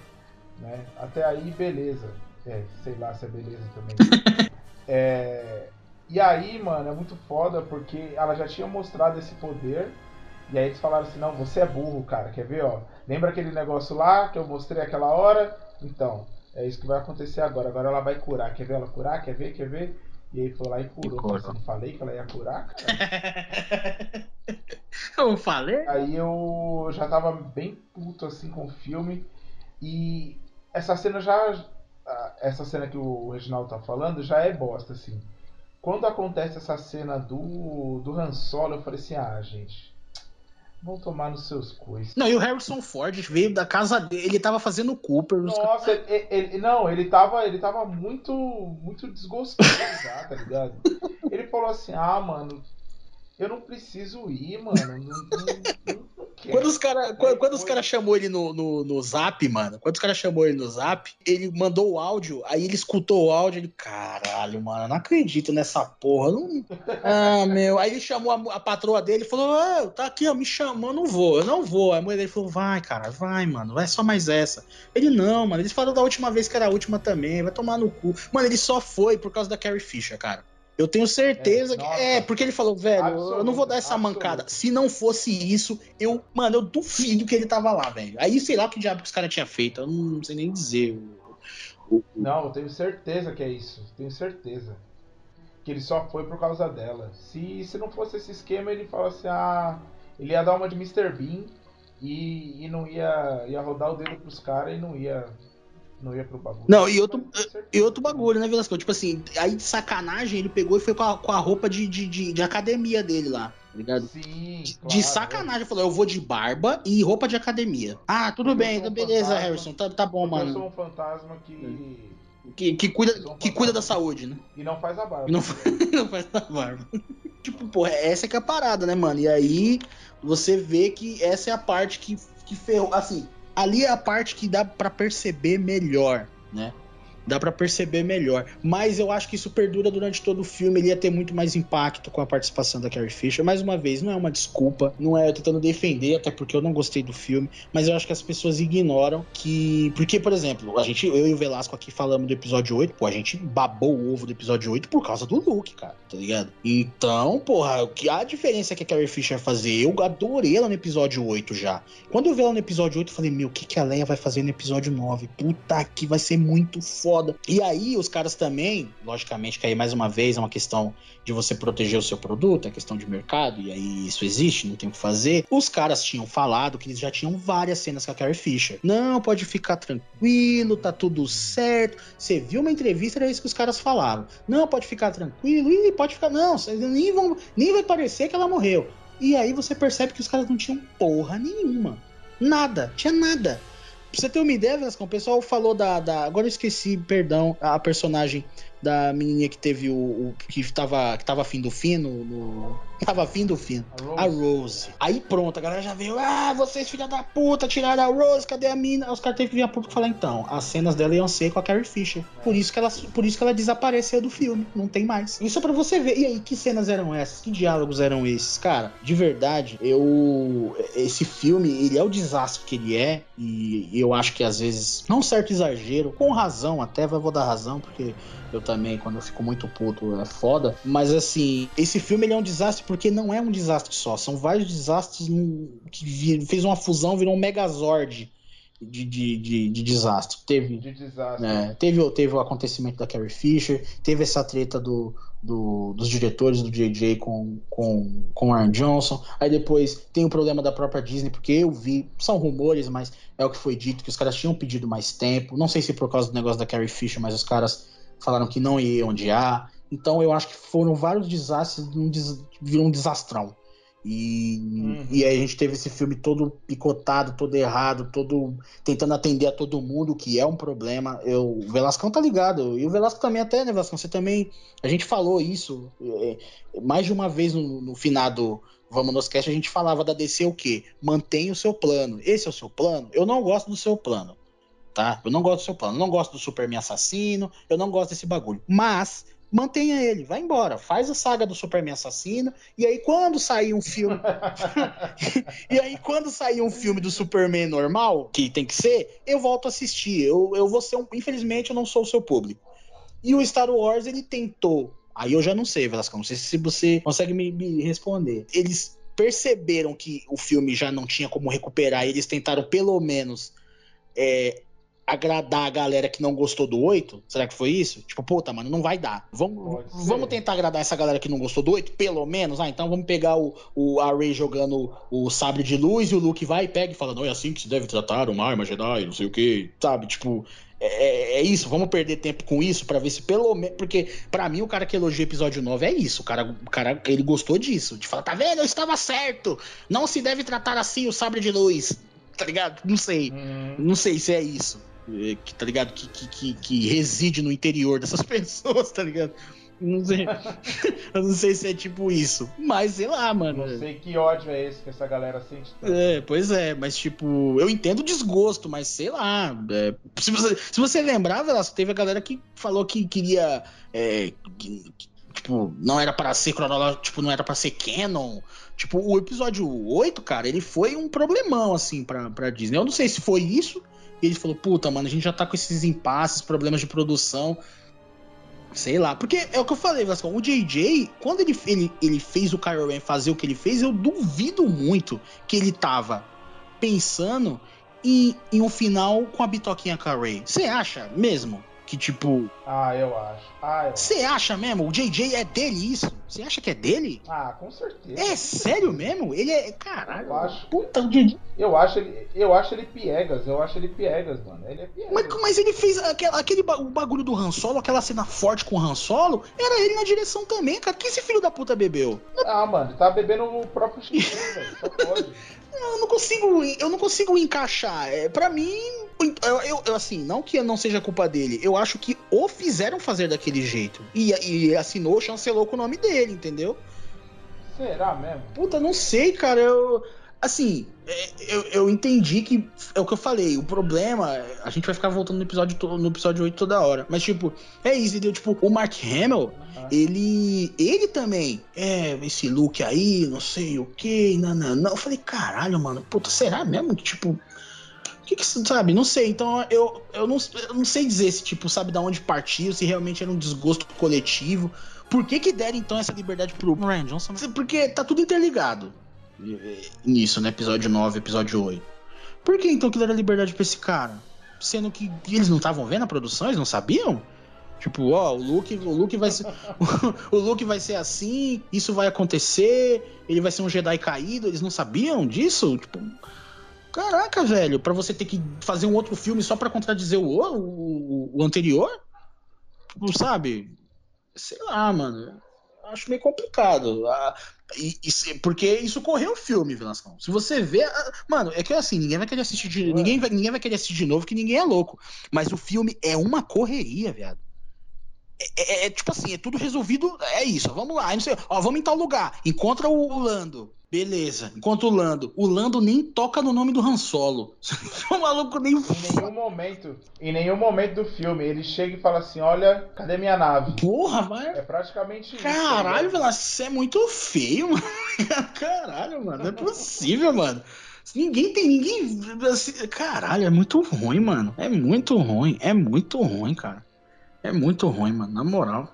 Né? Até aí, beleza. É, sei lá se é beleza também. *laughs* é, e aí, mano, é muito foda porque ela já tinha mostrado esse poder. E aí eles falaram assim, não, você é burro, cara. Quer ver, ó? Lembra aquele negócio lá que eu mostrei aquela hora? Então, é isso que vai acontecer agora. Agora ela vai curar. Quer ver ela curar? Quer ver? Quer ver? E aí foi lá e curou. E eu não falei que ela ia curar, cara? *laughs* eu falei? Aí eu já tava bem puto assim com o filme. E essa cena já. Essa cena que o Reginaldo tá falando já é bosta, assim. Quando acontece essa cena do, do Han Solo, eu falei assim, ah, gente. Vão tomar nos seus coisas. Não, e o Harrison Ford veio da casa dele, ele tava fazendo Cooper. Nossa, ele, ele, não, ele tava, ele tava muito, muito desgostoso já, *laughs* tá ligado? Ele falou assim, ah, mano, eu não preciso ir, mano. Não, não, não quando os caras quando, quando os cara chamou ele no, no, no zap, mano, quando os caras chamou ele no zap, ele mandou o áudio, aí ele escutou o áudio, ele, caralho, mano, não acredito nessa porra. Não... *laughs* Ah, meu. Aí ele chamou a, a patroa dele e falou: ah, tá aqui, ó, me chamou, não vou, eu não vou. Aí a mulher dele falou: vai, cara, vai, mano, vai só mais essa. Ele, não, mano, eles falaram da última vez que era a última também, vai tomar no cu. Mano, ele só foi por causa da Carrie Fisher, cara. Eu tenho certeza é, que. É, porque ele falou, velho, eu não vou dar essa absoluto. mancada. Se não fosse isso, eu. Mano, eu duvido que ele tava lá, velho. Aí sei lá o que diabo que os caras tinham feito. Eu não sei nem dizer. Não, eu tenho certeza que é isso. Tenho certeza. Que ele só foi por causa dela. Se, se não fosse esse esquema, ele fala assim, ah. Ele ia dar uma de Mr. Bean e, e não ia, ia rodar o dedo pros caras e não ia não ia pro bagulho. Não, e outro, e outro bagulho, né, Velasco? Tipo assim, aí de sacanagem ele pegou e foi com a, com a roupa de, de, de, de academia dele lá tá ligado? Sim. De, claro, de sacanagem, falou: eu vou de barba e roupa de academia. Ah, tudo bem, um beleza, fantasma, Harrison, tá, tá bom, mano. Eu sou um fantasma que. Que, que cuida, um que cuida da saúde, né? E não faz a barba. E não, *laughs* não faz a barba. *laughs* tipo, pô, essa é que é a parada, né, mano? E aí você vê que essa é a parte que, que ferrou. Assim, ali é a parte que dá para perceber melhor, né? Dá para perceber melhor. Mas eu acho que isso perdura durante todo o filme. Ele ia ter muito mais impacto com a participação da Carrie Fisher. Mais uma vez, não é uma desculpa. Não é eu tentando defender, até porque eu não gostei do filme. Mas eu acho que as pessoas ignoram que. Porque, por exemplo, a gente, eu e o Velasco aqui falamos do episódio 8. Pô, a gente babou o ovo do episódio 8 por causa do Luke, cara. Tá ligado? Então, porra, a diferença que a Carrie Fisher fazer? Eu adorei ela no episódio 8 já. Quando eu vi ela no episódio 8, eu falei, meu, o que, que a Leia vai fazer no episódio 9? Puta que vai ser muito foda foda. E aí os caras também, logicamente, que aí mais uma vez é uma questão de você proteger o seu produto, é questão de mercado, e aí isso existe, não tem o que fazer. Os caras tinham falado que eles já tinham várias cenas com a Carrie Fisher. Não, pode ficar tranquilo, tá tudo certo. Você viu uma entrevista, era isso que os caras falavam. Não, pode ficar tranquilo, e pode ficar. Não, nem, vão, nem vai parecer que ela morreu. E aí você percebe que os caras não tinham porra nenhuma. Nada, tinha nada. Pra você ter uma ideia, Velascão, o pessoal falou da, da. Agora eu esqueci, perdão, a personagem da menininha que teve o. o que, tava, que tava afim do fino no, Tava afim do fino. A Rose. a Rose. Aí pronto, a galera já veio. Ah, vocês filha da puta, tiraram a Rose, cadê a mina? Os caras teve que vir a público falar, então, as cenas dela iam ser com a Carrie Fisher. Por isso que ela, por isso que ela desapareceu do filme. Não tem mais. Isso é pra você ver. E aí, que cenas eram essas? Que diálogos eram esses? Cara, de verdade, eu. Esse filme, ele é o desastre que ele é. E eu acho que às vezes. Não um certo exagero, com razão até, vou dar razão, porque eu também, quando eu fico muito puto, é foda. Mas assim, esse filme ele é um desastre porque não é um desastre só, são vários desastres que fez uma fusão, virou um megazord de, de, de, de desastre. Teve, de desastre. É, teve, teve o acontecimento da Carrie Fisher, teve essa treta do, do, dos diretores do JJ com, com, com o Aaron Johnson. Aí depois tem o problema da própria Disney, porque eu vi, são rumores, mas é o que foi dito, que os caras tinham pedido mais tempo. Não sei se por causa do negócio da Carrie Fisher, mas os caras falaram que não iam odiar. Então eu acho que foram vários desastres, um des... virou um desastrão. E, uhum. e aí a gente teve esse filme todo picotado, todo errado, todo tentando atender a todo mundo, que é um problema. Eu, o Velascão tá ligado, e o Velasco também até, né, Velascão? Você também. A gente falou isso é, mais de uma vez no, no finado Vamos nos Cast, a gente falava da DC o quê? Mantenha o seu plano. Esse é o seu plano? Eu não gosto do seu plano tá? Eu não gosto do seu plano, eu não gosto do Superman assassino, eu não gosto desse bagulho. Mas mantenha ele, vai embora, faz a saga do Superman assassino e aí quando sair um filme *laughs* e aí quando sair um filme do Superman normal, que tem que ser, eu volto a assistir. Eu, eu vou ser um, infelizmente eu não sou o seu público. E o Star Wars ele tentou, aí eu já não sei, Velasco, não sei se você consegue me, me responder. Eles perceberam que o filme já não tinha como recuperar, eles tentaram pelo menos é, agradar a galera que não gostou do 8? Será que foi isso? Tipo, puta, mano, não vai dar. Vamos, vamos tentar agradar essa galera que não gostou do 8, pelo menos. Ah, então vamos pegar o, o a jogando o sabre de luz e o Luke vai e pega e fala: Não, é assim que se deve tratar uma arma Jedi, não sei o que. Sabe? Tipo, é, é, é, isso, vamos perder tempo com isso para ver se pelo menos. Porque, para mim, o cara que elogia o episódio 9 é isso. O cara, o cara ele gostou disso. De falar, tá vendo? Eu estava certo. Não se deve tratar assim o sabre de luz. Tá ligado? Não sei. Hum. Não sei se é isso. É, que, tá ligado? Que, que, que, que, reside no interior dessas *laughs* pessoas, tá ligado? Não sei. *laughs* eu não sei se é tipo isso. Mas sei lá, mano. Não sei que ódio é esse que essa galera sente. Tanto. É, pois é, mas tipo, eu entendo o desgosto, mas sei lá. É, se, você, se você lembrar, Velasco, teve a galera que falou que queria. É, que, tipo, não era para ser cronológico, tipo, não era para ser canon. Tipo, o episódio 8, cara, ele foi um problemão, assim, pra, pra Disney. Eu não sei se foi isso, e ele falou: puta, mano, a gente já tá com esses impasses, problemas de produção. Sei lá, porque é o que eu falei, Vascão. O JJ, quando ele, ele, ele fez o Kylo Ren fazer o que ele fez, eu duvido muito que ele tava pensando em, em um final com a bitoquinha Ray. Você acha mesmo? Que tipo. Ah, eu acho. Ah, Você acha mesmo? O JJ é dele isso? Você acha que é dele? Ah, com certeza. É sério mesmo? Ele é. Caralho. Eu acho. Puta, o JJ. Eu acho ele, eu acho ele piegas, eu acho ele piegas, mano. Ele é piegas. Mas, mas ele fez aquele, aquele o bagulho do Han Solo, aquela cena forte com o Han Solo, era ele na direção também, cara. Que esse filho da puta bebeu? Ah, mano, tá bebendo o próprio xixi, *laughs* velho. Só pode. Eu não consigo, eu não consigo encaixar. É, para mim, eu, eu- eu, assim, não que não seja culpa dele, eu acho que o fizeram fazer daquele jeito. E, e assinou, chancelou com o nome dele, entendeu? Será mesmo? Puta, não sei, cara. Eu. Assim, é, eu, eu entendi que é o que eu falei. O problema, a gente vai ficar voltando no episódio, no episódio 8 toda hora. Mas, tipo, é isso, entendeu? Tipo, o Mark Hamill, Ah. ele. Ele também. É, esse look aí, não sei o que, não, não, não. Eu falei, caralho, mano, puta, será mesmo que, tipo. Que que sabe? Não sei. Então eu, eu, não, eu não sei dizer se, tipo, sabe, da onde partiu, se realmente era um desgosto coletivo. Por que que deram, então, essa liberdade pro Ryan Johnson? Porque tá tudo interligado eh, nisso, né? Episódio 9, episódio 8. Por que então que deram liberdade pra esse cara? Sendo que eles não estavam vendo a produção, eles não sabiam? Tipo, ó, o Luke, o Luke vai ser. *laughs* o Luke vai ser assim, isso vai acontecer, ele vai ser um Jedi caído, eles não sabiam disso? Tipo. Caraca, velho, pra você ter que fazer um outro filme só pra contradizer o, o, o anterior? Não sabe? Sei lá, mano. Acho meio complicado. Ah, e- e porque isso correu o filme, Velascão. Se você vê. ah, Mano, é que assim, ninguém vai querer assistir de. Ué. Ninguém vai, ninguém vai querer assistir de novo, que ninguém é louco. Mas o filme é uma correria, viado. É, é- é tipo assim, é tudo resolvido. É isso, vamos lá. sei, ó, vamos em tal lugar. Encontra o, Lando. Beleza, encontra o Lando. O Lando nem toca no nome do Han Solo. *laughs* o maluco nem. Em nenhum momento, em nenhum momento do filme, ele chega e fala assim: Olha, cadê minha nave? Porra, vai. É praticamente isso. Caralho, velho. Velasco, isso é muito feio, *laughs* mano. Caralho, mano, não é possível, mano. Ninguém tem ninguém. assim, Caralho, é muito ruim, mano. É muito ruim, é muito ruim, cara. É muito ruim, mano, na moral.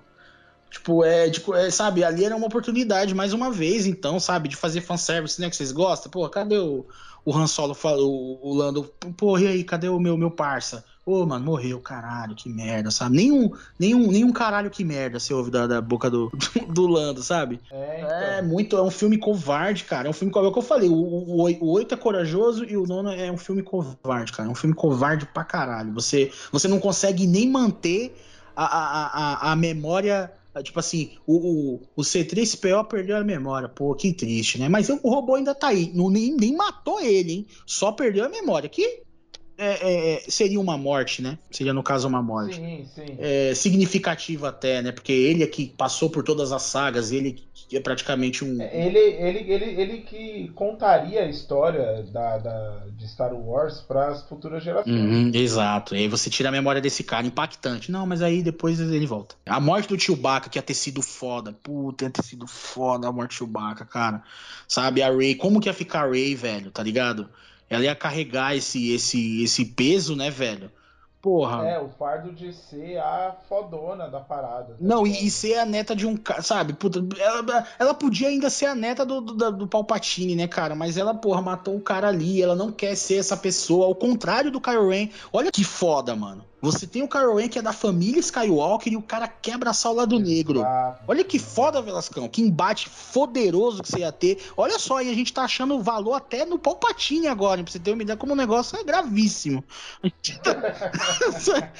Tipo, é, tipo, é, sabe, ali era uma oportunidade, mais uma vez, então, sabe, de fazer fanservice, né, que vocês gostam. Pô, cadê o, o Han Solo, falou, o Lando? Pô, e aí, cadê o meu, meu parça? Ô, mano, morreu, caralho, que merda, sabe? Nenhum, nenhum, nenhum caralho que merda você ouve da, da boca do, *laughs* do Lando, sabe? É, então. É muito, é um filme covarde, cara. É um filme covarde. É o que eu falei, o, o, o 8 é corajoso e o nono é um filme covarde, cara. É um filme covarde pra caralho. Você, você não consegue nem manter a, a, a, a memória. Tipo assim, o, o, o C3PO perdeu a memória. Pô, que triste, né? Mas o robô ainda tá aí. Não, nem, nem matou ele, hein? Só perdeu a memória. Que é, é, seria uma morte, né? Seria, no caso, uma morte Sim, sim. é, significativo até, né? Porque ele é que passou por todas as sagas, ele que é praticamente um. Ele, ele, ele, ele que contaria a história da, da, de Star Wars para as futuras gerações. Uhum, exato. E aí você tira a memória desse cara, impactante. Não, mas aí depois ele volta. A morte do Chewbacca, que ia ter sido foda. Puta, ia ter sido foda a morte do Chewbacca, cara. Sabe, a Ray, como que ia ficar a Ray, velho, tá ligado? Ela ia carregar esse, esse, esse peso, né, velho? Porra. É, o fardo de ser a fodona da parada. tá Não, e, e ser a neta de um cara, sabe? Puta, ela, ela podia ainda ser a neta do, do, do Palpatine, né, cara? Mas ela, porra, matou o cara ali. Ela não quer ser essa pessoa, ao contrário do Kylo Ren. Olha que foda, mano. Você tem o Kylo Ren que é da família Skywalker e o cara quer abraçar o lado negro. Olha que foda, Velascão. Que embate poderoso que você ia ter. Olha só, e a gente tá achando valor até no Palpatine agora, pra você ter uma ideia como o negócio é gravíssimo. A gente tá,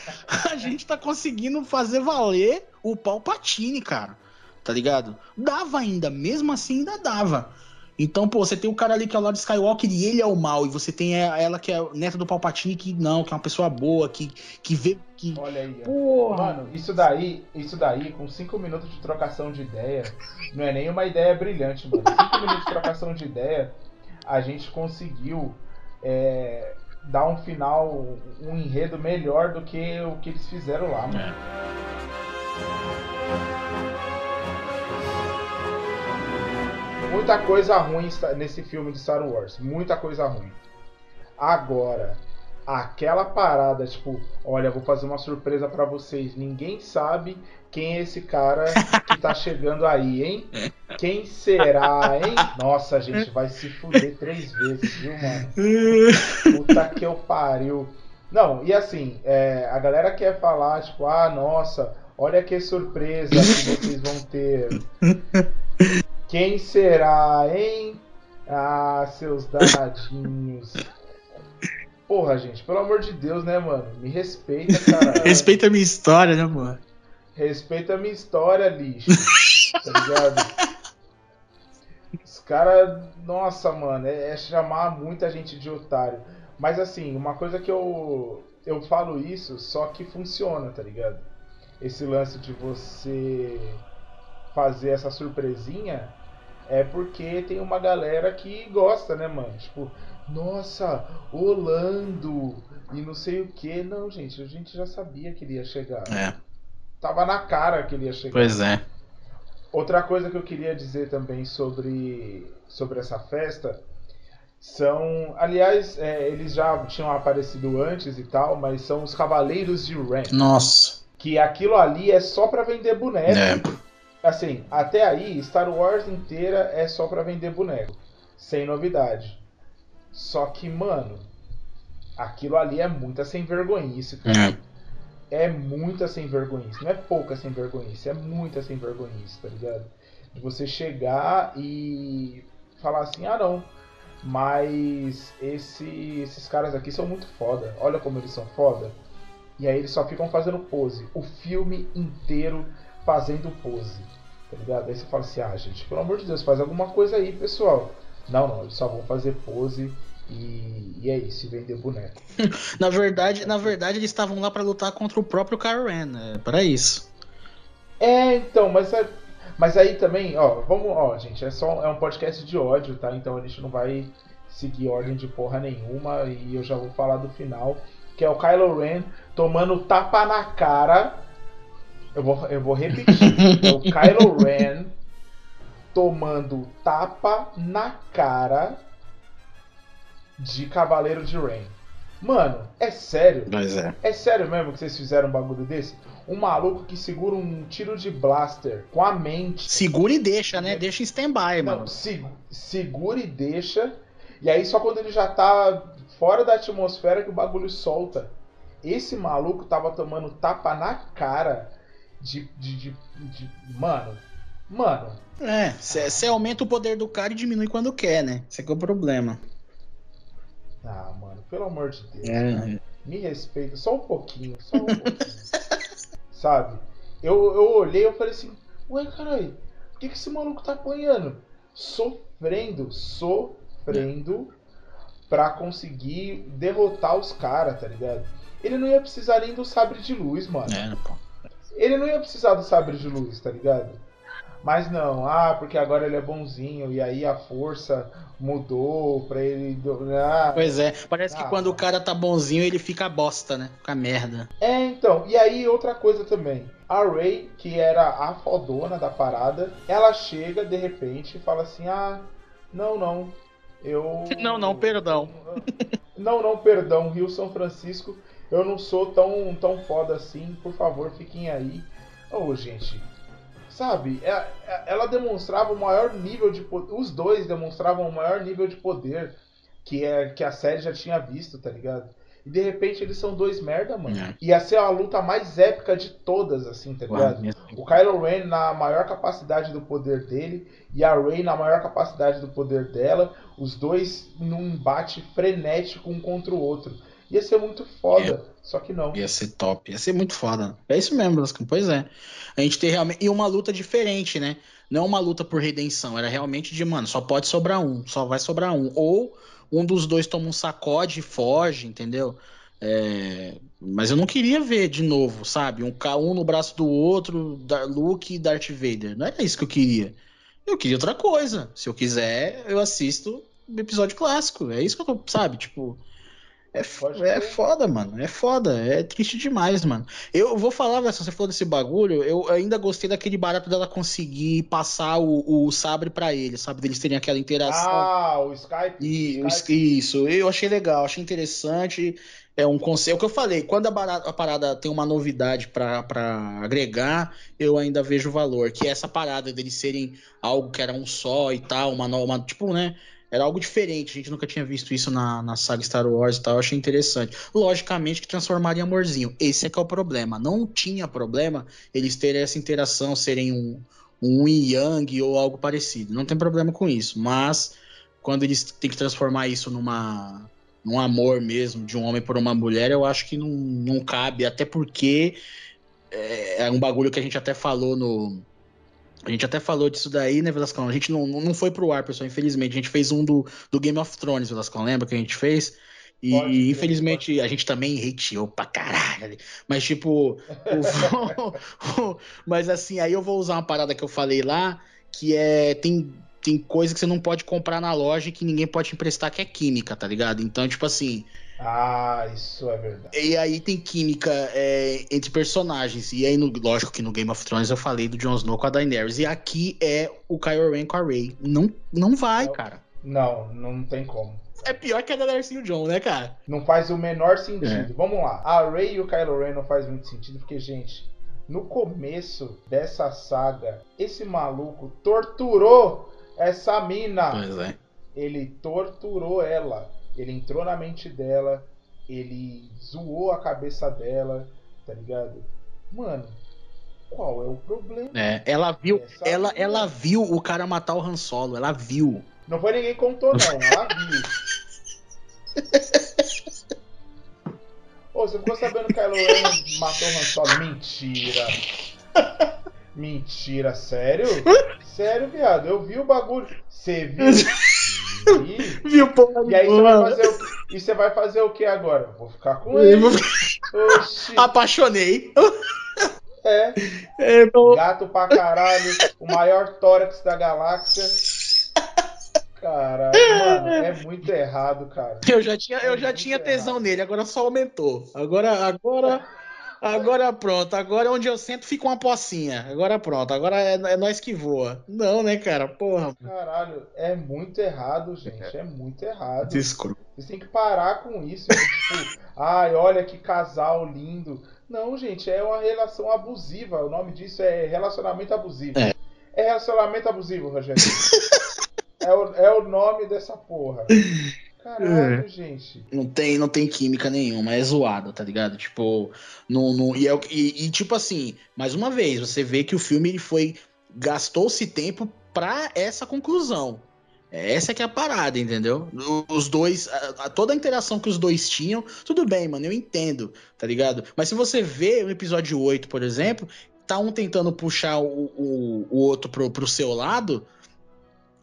a gente tá conseguindo fazer valer o Palpatine, cara. Tá ligado? Dava ainda, mesmo assim ainda dava. Então, pô, você tem o cara ali que é o lado Skywalker e ele é o mal, e você tem a- ela que é a neta do Palpatine que não, que é uma pessoa boa, que, que vê que. Olha aí. ó. Porra! Mano, isso daí, isso daí, com 5 minutos de trocação de ideia, não é nem uma ideia brilhante, mano. 5 minutos de trocação de ideia, a gente conseguiu é, dar um final, um enredo melhor do que o que eles fizeram lá, mano. Muita coisa ruim nesse filme de Star Wars. Muita coisa ruim. Agora, aquela parada, tipo, olha, vou fazer uma surpresa para vocês. Ninguém sabe quem é esse cara que tá *laughs* chegando aí, hein? Quem será, hein? Nossa, gente vai se fuder três vezes, viu, mano? Puta que eu pariu. Não, e assim, é, a galera quer falar, tipo, ah, nossa, olha que surpresa que vocês vão ter. *laughs* Quem será, hein? Ah, seus danadinhos. Porra, gente, pelo amor de Deus, né, mano? Me respeita, cara. *laughs* respeita a minha história, né, mano? Respeita a minha história, lixo. tá ligado? Os caras, nossa, mano, é, é, chamar muita gente de otário. Mas assim, uma coisa que eu eu falo isso, só que funciona, tá ligado? Esse lance de você fazer essa surpresinha é porque tem uma galera que gosta, né, mano? Tipo, nossa, Orlando e não sei o que. Não, gente, a gente já sabia que ele ia chegar. É. Tava na cara que ele ia chegar. Pois é. Outra coisa que eu queria dizer também sobre, sobre essa festa são. Aliás, é, eles já tinham aparecido antes e tal, mas são os Cavaleiros de Ren. Nossa. Que aquilo ali é só para vender boneco. É. Assim, até aí, Star Wars inteira é só para vender boneco. Sem novidade. Só que, mano, aquilo ali é muita sem vergonhice, cara. É. é muita sem vergonhice. Não é pouca sem vergonhice, é muita sem vergonhice, tá ligado? De você chegar e falar assim, ah não, mas esse, esses caras aqui são muito foda. Olha como eles são foda. E aí eles só ficam fazendo pose. O filme inteiro fazendo pose. Tá ligado? Aí você fala assim, ah, gente, pelo amor de Deus, faz alguma coisa aí, pessoal. Não, não, eles só vão fazer pose e, e é isso, e vender boneco. *laughs* na verdade, na verdade, eles estavam lá para lutar contra o próprio Kylo Ren, é para isso. É, então, mas é, mas aí também, ó, vamos, ó, gente, é só é um podcast de ódio, tá? Então a gente não vai seguir ordem de porra nenhuma e eu já vou falar do final, que é o Kylo Ren tomando tapa na cara. Eu vou, eu vou repetir. é o Kylo *laughs* Ren tomando tapa na cara de Cavaleiro de Rain. Mano, é sério? Mas é. É sério mesmo que vocês fizeram um bagulho desse? Um maluco que segura um tiro de blaster com a mente. Segura e deixa, né? Deixa em stand-by, mano. Se, segura e deixa. E aí só quando ele já tá fora da atmosfera que o bagulho solta. Esse maluco tava tomando tapa na cara de. de, de, de mano. Mano. É, você aumenta o poder do cara e diminui quando quer, né? Esse é, é o problema. Ah, mano, pelo amor de Deus. É. Me respeita só um pouquinho, só um pouquinho. *laughs* Sabe? Eu, eu olhei e falei assim, ué, caralho, por que, que esse maluco tá apanhando? Sofrendo, sofrendo pra conseguir derrotar os caras, tá ligado? Ele não ia precisar nem do sabre de luz, mano. É, pô. Ele não ia precisar do sabre de luz, tá ligado? Mas não, ah, porque agora ele é bonzinho e aí a força mudou pra ele. Ah, pois é, parece ah, que quando o cara tá bonzinho ele fica bosta, né? Fica merda. É, então, e aí outra coisa também. A Ray, que era a fodona da parada, ela chega de repente e fala assim: ah, não, não, eu. Não, não, perdão. *laughs* Não, não, perdão, Rio São Francisco, eu não sou tão, tão foda assim, por favor, fiquem aí. Ô, oh, gente, sabe? É, é, ela demonstrava o maior nível de os dois demonstravam o maior nível de poder que é que a série já tinha visto, tá ligado? E de repente eles são dois merda, mano. É. Ia ser a luta mais épica de todas, assim, tá ligado? o Kylo Ren na maior capacidade do poder dele e a Rey na maior capacidade do poder dela, os dois num embate frenético um contra o outro. Ia ser muito foda. É. Só que não. Ia ser top, ia ser muito foda. É isso mesmo, Lascão. Pois é. A gente tem realmente. E uma luta diferente, né? Não uma luta por redenção. Era realmente de, mano, só pode sobrar um. Só vai sobrar um. Ou um dos dois toma um sacode e foge, entendeu? É... Mas eu não queria ver de novo, sabe? Um um no braço do outro, Luke e Darth Vader. Não era isso que eu queria. Eu queria outra coisa. Se eu quiser, eu assisto o episódio clássico. É isso que eu tô, sabe? Tipo. É, é foda, mano. É foda. É triste demais, mano. Eu vou falar, se você falou desse bagulho, eu ainda gostei daquele barato dela conseguir passar o, o sabre para ele, sabe? Deles terem aquela interação. Ah, o Skype. E, o Skype. Isso, eu achei legal, achei interessante. É um conceito que eu falei. Quando a parada, a parada tem uma novidade para agregar, eu ainda vejo valor. Que é essa parada deles serem algo que era um só e tal, uma nova. Tipo, né? Era algo diferente. A gente nunca tinha visto isso na, na saga Star Wars e tal. Eu achei interessante. Logicamente que transformaria amorzinho. Esse é que é o problema. Não tinha problema eles terem essa interação, serem um, um Yang ou algo parecido. Não tem problema com isso. Mas quando eles têm que transformar isso numa num amor mesmo de um homem por uma mulher, eu acho que não, não cabe, até porque é, é um bagulho que a gente até falou no. A gente até falou disso daí, né, Velascão? A gente não, não foi pro ar, pessoal, infelizmente. A gente fez um do, do Game of Thrones, Velascão, lembra que a gente fez? E pode, infelizmente pode. a gente também hateou pra caralho. Mas tipo. *laughs* mas assim, aí eu vou usar uma parada que eu falei lá, que é. Tem tem coisa que você não pode comprar na loja e que ninguém pode emprestar, que é química, tá ligado? Então, tipo assim. Ah, isso é verdade. E aí tem química é, entre personagens. E aí, no, lógico que no Game of Thrones eu falei do Jon Snow com a Daenerys. E aqui é o Kylo Ren com a Rey. Não, não vai, não, cara. Não, não tem como. É pior que a Daenerys e o Jon, né, cara? Não faz o menor sentido. É. Vamos lá. A Rey e o Kylo Ren não faz muito sentido, porque, gente, no começo dessa saga, esse maluco torturou essa mina. Pois é. Ele torturou ela. Ele entrou na mente dela. Ele zoou a cabeça dela. Tá ligado? Mano, qual é o problema? É, ela viu, ela, ela viu o cara matar o Han Solo, ela viu. Não foi ninguém contou não, ela viu. *laughs* Ô, você ficou sabendo que Kylo Ren matou o Han Solo? Mentira. *laughs* Mentira, sério? *laughs* sério, viado. Eu vi o bagulho. Você viu? Vi. Viu, porra. E aí você vai fazer o E você vai fazer o que agora? Vou ficar com ele. Apaixonei. É. é então... Gato pra caralho. O maior tórax da galáxia. Caralho, mano, é muito errado, cara. Eu já tinha, eu é já tinha tesão errado. nele, agora só aumentou. Agora, agora. Agora pronto, agora onde eu sento fica uma pocinha. Agora pronto, agora é, é nós que voa. Não, né, cara? Porra. Caralho, é muito errado, gente. É muito errado. Desculpa. Vocês têm que parar com isso. tipo, *laughs* ai, olha que casal lindo. Não, gente, é uma relação abusiva. O nome disso é relacionamento abusivo. É, é relacionamento abusivo, Rogério. *laughs* é, o, é o nome dessa porra. Caralho, é. gente. Não tem, não tem química nenhuma, é zoado, tá ligado? Tipo, não, não, e, é, e, e, tipo assim, mais uma vez, você vê que o filme ele foi. gastou-se tempo pra essa conclusão. Essa é que é a parada, entendeu? Os dois, a, a, toda a interação que os dois tinham, tudo bem, mano, eu entendo, tá ligado? Mas se você vê o episódio 8, por exemplo, tá um tentando puxar o, o, o outro pro, pro seu lado,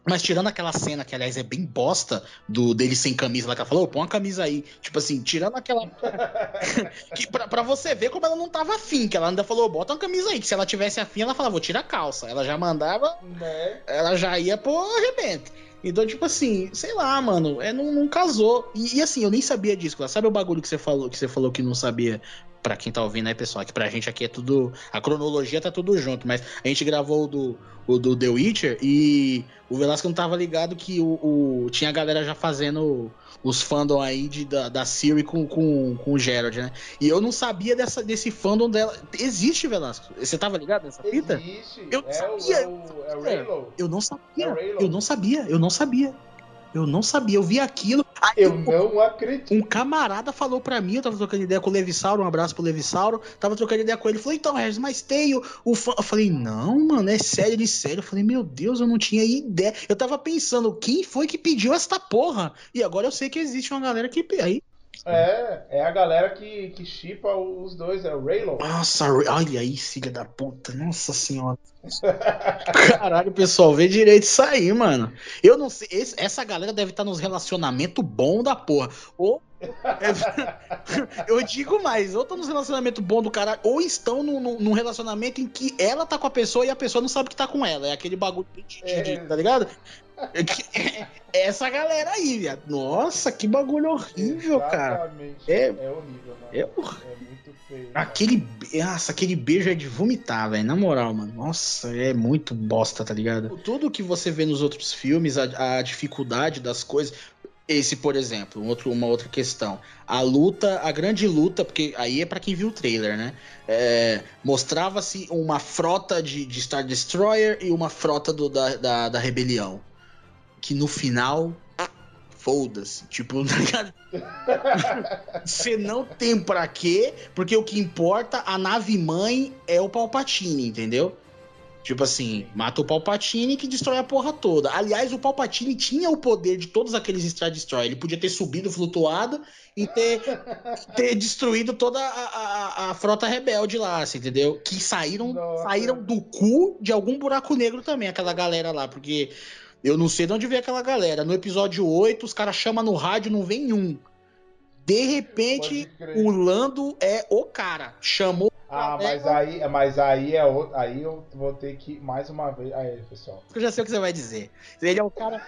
mas tirando aquela cena, que aliás é bem bosta, do dele sem camisa lá, que ela falou, põe uma camisa aí. Tipo assim, tirando aquela. *laughs* que pra, pra, você ver como ela não tava afim, que ela ainda falou, bota uma camisa aí, que se ela tivesse afim, ela falava, vou tirar a calça. Ela já mandava. Né? Ela já ia pro arrebento. Então, tipo assim, sei lá, mano, é, não, não casou. E, e, assim, eu nem sabia disso. Sabe o bagulho que você falou que você falou que não sabia para quem tá ouvindo aí, pessoal, que pra gente aqui é tudo. A cronologia tá tudo junto, mas a gente gravou o do, o do The Witcher e o Velasco não tava ligado que o, o tinha a galera já fazendo os fandom aí de, da, da Siri com, com, com o Gerald, né? E eu não sabia dessa, desse fandom dela. Existe, Velasco? Você tava ligado nessa fita? Existe. Eu não é sabia. O, é o, é eu não sabia. É eu não sabia. Eu não sabia. Eu não sabia, eu vi aquilo. Eu não acredito. Um camarada falou pra mim, eu tava trocando ideia com o Levissauro, um abraço pro Levissauro, tava trocando ideia com ele, falou, então, Regis, mas tem o, o. Eu falei, não, mano, é sério de sério. Eu falei, meu Deus, eu não tinha ideia. Eu tava pensando, quem foi que pediu esta porra? E agora eu sei que existe uma galera que. Aí é, é a galera que, que chipa os dois, é o Raylo. Nossa, olha aí, filha da puta, nossa senhora. *laughs* Caralho, pessoal, vê direito isso aí, mano. Eu não sei, esse, essa galera deve estar nos relacionamentos bom da porra. Ou. É, *laughs* eu digo mais, ou estão nos relacionamentos bom do caralho, ou estão num, num, relacionamento em que ela tá com a pessoa e a pessoa não sabe que tá com ela. É aquele bagulho de, de, de, é. tá ligado? É essa galera aí, viado. Nossa, que bagulho horrível, Exatamente. cara. É, é horrível, mano. É, é muito feio. Aquele, nossa, aquele beijo é de vomitar, velho. Na moral, mano. Nossa, é muito bosta, tá ligado? Tudo que você vê nos outros filmes, a, a dificuldade das coisas. Esse, por exemplo, um outro, uma outra questão. A luta, a grande luta, porque aí é para quem viu o trailer, né? É, Mostrava-se uma frota de, de, Star Destroyer e uma frota do, da, da, da rebelião. Que no final. Foda-se. Tipo, *laughs* tá você não tem pra quê, porque o que importa, a nave mãe é o Palpatine, entendeu? Tipo assim, mata o Palpatine que destrói a porra toda. Aliás, o Palpatine tinha o poder de todos aqueles Star Destroyer. Ele podia ter subido, flutuado e ter, *laughs* ter destruído toda a, a, a, frota rebelde lá, assim, entendeu? Que saíram, saíram do cu de algum buraco negro também, aquela galera lá, porque eu não sei de onde veio aquela galera. No episódio 8, os caras chamam no rádio, não vem um. De repente, o Lando é o cara. Chamou ah, mas aí, mas aí é outro, aí eu vou ter que mais uma vez. Aí, pessoal. Eu já sei o que você vai dizer. Ele é o cara,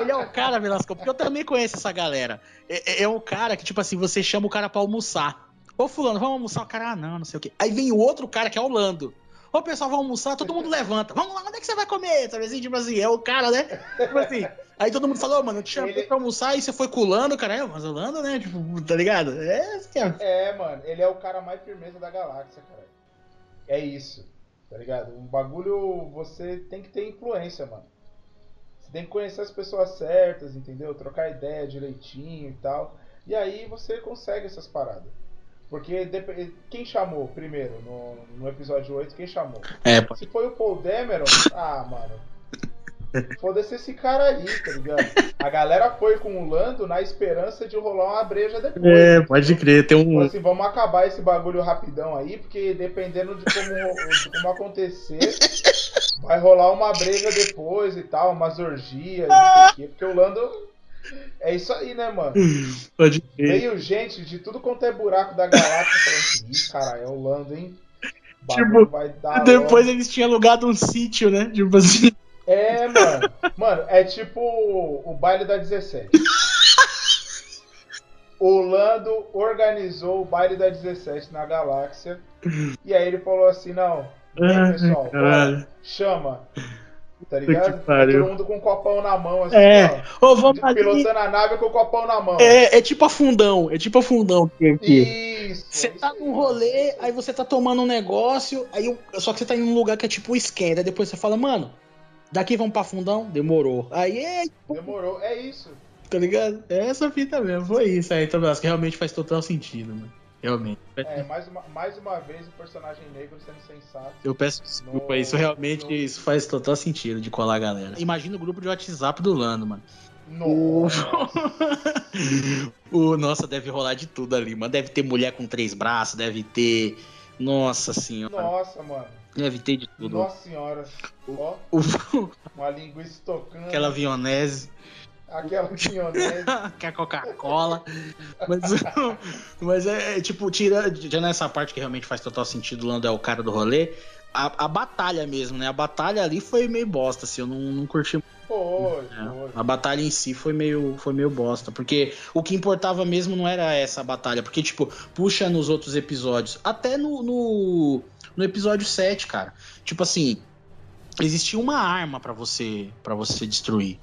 ele é o cara, Velasco, porque eu também conheço essa galera. É, é, é o cara que tipo assim, você chama o cara para almoçar. Ô fulano, vamos almoçar, o cara, ah, não, não sei o quê. Aí vem o outro cara que é o Lando. Ô, pessoal, vamos almoçar, todo mundo levanta. Vamos lá, onde é que você vai comer? Sabe assim, tipo assim, é o cara, né? Tipo assim. Aí todo mundo falou, mano, eu te chamei ele... pra almoçar e você foi culando, cara. É, mas o Lando, né? Tipo, tá ligado? É, assim, é, mano, ele é o cara mais firmeza da galáxia, cara. É isso, tá ligado? Um bagulho, você tem que ter influência, mano. Você tem que conhecer as pessoas certas, entendeu? Trocar ideia direitinho e tal. E aí você consegue essas paradas. Porque quem chamou primeiro no, no episódio 8? Quem chamou? É, Se foi o Paul Dameron, *laughs* ah, mano. Foda-se esse cara aí, tá ligado? A galera foi com o Lando na esperança de rolar uma breja depois. É, pode crer, tem um. Assim, vamos acabar esse bagulho rapidão aí, porque dependendo de como, de como acontecer, vai rolar uma breja depois e tal, umas orgias, não sei o quê, porque o Lando é isso aí, né, mano? *laughs* Pode crer. Veio gente de tudo quanto é buraco da galáxia falando assim, ih, caralho, é o Lando, hein? Tipo, depois eles tinham alugado um sítio, né? Tipo assim. É, mano. Mano, é tipo o baile da 17. *laughs* O Lando organizou o baile da 17 na galáxia. *laughs* E aí ele falou assim: não, vem pessoal, bora, chama. Tá ligado? Todo mundo com o um copão na mão, assim, é. ó. Ô, vamos pilotando ali. a nave com o copão na mão. É, é tipo afundão, é tipo afundão aqui. Isso. Você tá num rolê, aí você tá tomando um negócio, aí só que você tá em um lugar que é tipo esquerda, aí depois você fala, mano, daqui vamos pra fundão? Demorou. Aí é. Demorou, é isso. Tá ligado? É essa fita mesmo, foi isso aí, então acho que realmente faz total sentido, mano. Realmente. É, mais uma, mais uma vez o personagem negro sendo sensato. Eu peço desculpa, no, isso realmente no... isso faz total sentido de colar a galera. Imagina o grupo de WhatsApp do Lando, mano. Nossa. *laughs* o, nossa, deve rolar de tudo ali, mano. Deve ter mulher com três braços, deve ter. Nossa senhora. Nossa, mano. Deve ter de tudo. Nossa senhora. Ó, *laughs* uma linguiça tocando. Aquela vionese. Aquela maionese. que é Coca-Cola. mas, mas é, é, tipo, tira, já nessa parte que realmente faz total sentido, o Lando é o cara do rolê. A, a, batalha mesmo, né? A batalha ali foi meio bosta, assim, eu não, não curti. Foi, é, A batalha em si foi meio, foi meio bosta. Porque o que importava mesmo não era essa batalha. Porque, tipo, puxa nos outros episódios. Até no, no, no episódio 7, cara. Tipo assim, existia uma arma para você para você destruir.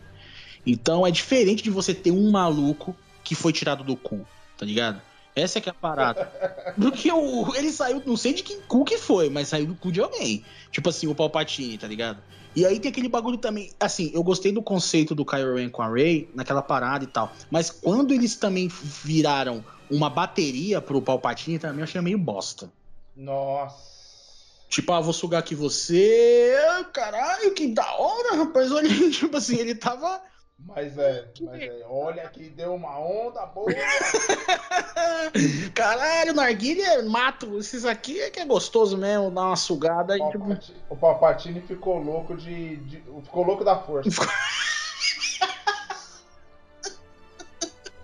Então é diferente de você ter um maluco que foi tirado do cu, tá ligado? Essa é que é a parada. *laughs* Porque o, ele saiu, não sei de que cu que foi, mas saiu do cu de alguém. Tipo assim, o Palpatine, tá ligado? E aí tem aquele bagulho também. Assim, eu gostei do conceito do Kylo Ren com a Rey naquela parada e tal. Mas quando eles também viraram uma bateria pro Palpatine, também eu achei meio bosta. Nossa. Tipo, ah, vou sugar aqui você. Caralho, que da hora, rapaz. Olha, *laughs* tipo assim, ele tava mas é, mas é, olha que deu uma onda boa. *laughs* Caralho, narguilha, mato. Esses aqui é que é gostoso mesmo, dar uma sugada. O tipo... o Palpatine ficou louco de, de, Ficou louco da força.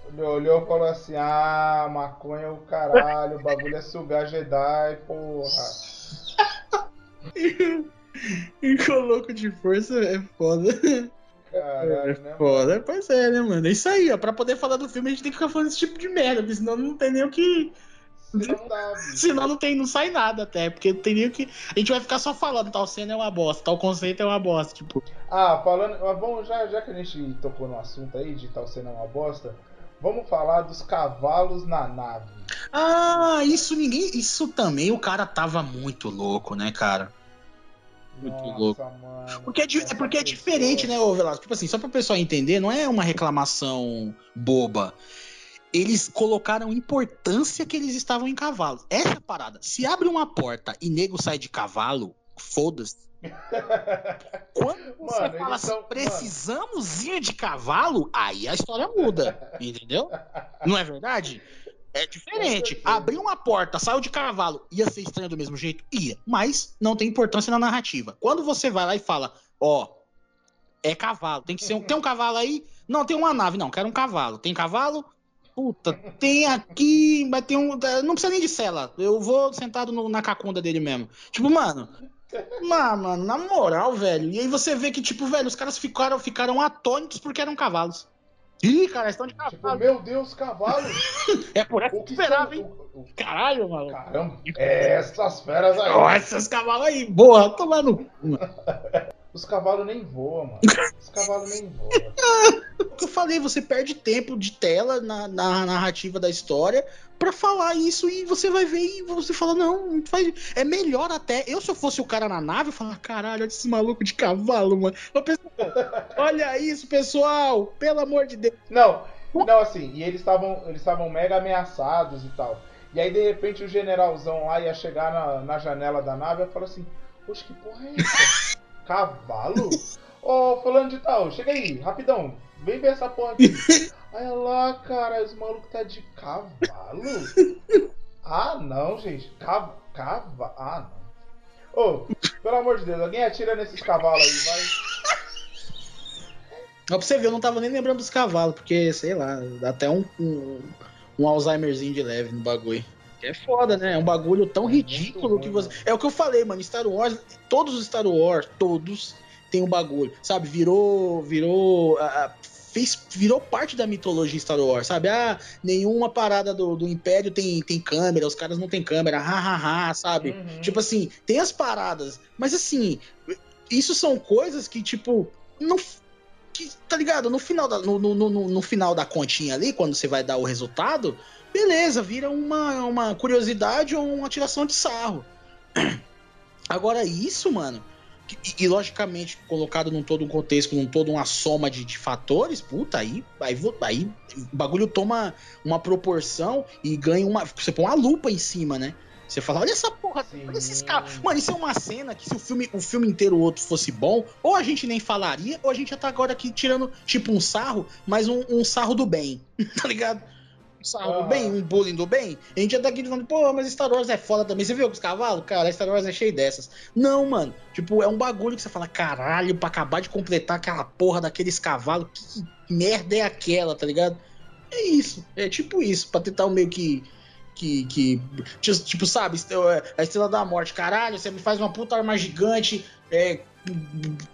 Ele olhou e falou assim: Ah, maconha é o caralho, o bagulho é sugar Jedi, porra. *laughs* Ficou louco de força, é foda. Caralho, é né, foda. Pois é, né, mano? É isso aí, ó. Pra poder falar do filme, a gente tem que ficar falando esse tipo de merda, porque senão não tem nem o que. Senão não dá. Senão não, tem, não sai nada até, porque teria que. A gente vai ficar só falando, tal cena é uma bosta, tal conceito é uma bosta, tipo. Ah, falando. mas Bom, já, já que a gente tocou no assunto aí de tal cena é uma bosta, vamos falar dos cavalos na nave. Ah, isso ninguém. Isso também o cara tava muito louco, né, cara? Muito Nossa, louco. mano. Porque é, é porque é diferente, né, ô Velasco? Tipo assim, só pra pessoal entender, não é uma reclamação boba. Eles colocaram importância que eles estavam em cavalos. Essa é parada. Se abre uma porta e nego sai de cavalo, foda-se. *laughs* Quando você Mano, fala eles assim, são- precisamos ir de cavalo, aí a história muda. Entendeu? *laughs* Não é verdade? É diferente. Abriu uma porta, saiu de cavalo, ia ser estranho do mesmo jeito? Ia. Mas não tem importância na narrativa. Quando você vai lá e fala, ó, é cavalo, tem que ser um. Tem um cavalo aí? Não, tem uma nave, não, quero um cavalo. Tem cavalo? Puta, tem aqui, mas tem um. Não precisa nem de cela. Eu vou sentado no- na cacunda dele mesmo. Tipo, mano. Mas, mano, na moral, velho. E aí você vê que, tipo, velho, os caras ficaram, ficaram atônitos porque eram cavalos. Ih, cara, eles estão de Tipo, cavalo. meu Deus, cavalo! *laughs* É por essa que esperava, hein? Caralho, mano. Caramba, essas feras aí. Ó, esses cavalos aí, boa, toma no. cu. *laughs* Os cavalos nem voam, mano. Os cavalos nem voam. *laughs* O que eu falei, você perde tempo de tela na, na narrativa da história pra falar isso e você vai ver e você fala, não, não faz. É melhor até. Eu, se eu fosse o cara na nave, eu falar, caralho, olha esse maluco de cavalo, mano. Penso, olha isso, pessoal, pelo amor de Deus. Não, não, assim, e eles estavam eles estavam mega ameaçados e tal. E aí, de repente, o generalzão lá ia chegar na, na janela da nave e falou assim: Poxa, que porra é essa? Cavalo? *laughs* Ô, fulano de tal, chega aí, rapidão, vem ver essa porra aqui. *laughs* Olha lá, cara, esse maluco tá de cavalo? *laughs* Ah, não, gente, cava, cava, ah, não. Ô, pelo amor de Deus, alguém atira nesses cavalos aí, vai. Ó, pra você ver, eu não tava nem lembrando dos cavalos, porque, sei lá, dá até um, um, um Alzheimerzinho de leve no bagulho. É foda, né? É um bagulho tão É ridículo que você. É o que eu falei, mano. Star Wars, todos os Star Wars, todos, tem um bagulho. Sabe? Virou. Virou. ah, ah, fez, virou parte da mitologia Star Wars, sabe? Ah, nenhuma parada do, do Império tem, tem câmera, os caras não tem câmera, hahaha, sabe? Uhum. Tipo assim, tem as paradas, mas assim, isso são coisas que, tipo, não. Que, tá ligado? No final, da, no, no, no, no final da continha ali, quando você vai dar o resultado, beleza, vira uma, uma curiosidade ou uma tiração de sarro. *clears throat* Agora, isso, mano, e, e, logicamente colocado num todo um contexto, num todo uma soma de, de fatores, puta, aí, aí, aí o bagulho toma uma proporção e ganha uma. Você põe uma lupa em cima, né? Você fala, olha essa porra, Sim. olha esses caras. Mano, isso é uma cena que se o filme, o filme inteiro ou outro fosse bom, ou a gente nem falaria, ou a gente já tá agora aqui tirando, tipo, um sarro, mas um, um sarro do bem, *laughs* tá ligado? Sarro do Aham. bem, um bullying do bem. A gente já tá aqui dizendo, pô, mas Star Wars é foda também. Você viu com os cavalos? Cara, Star Wars é cheio dessas. Não, mano. Tipo, é um bagulho que você fala, caralho, pra acabar de completar aquela porra daqueles cavalos, que merda é aquela, tá ligado? É isso. É tipo isso, pra tentar meio que. Que, que tipo, tipo, sabe, a Estrela da Morte, caralho, você me faz uma puta arma gigante, é,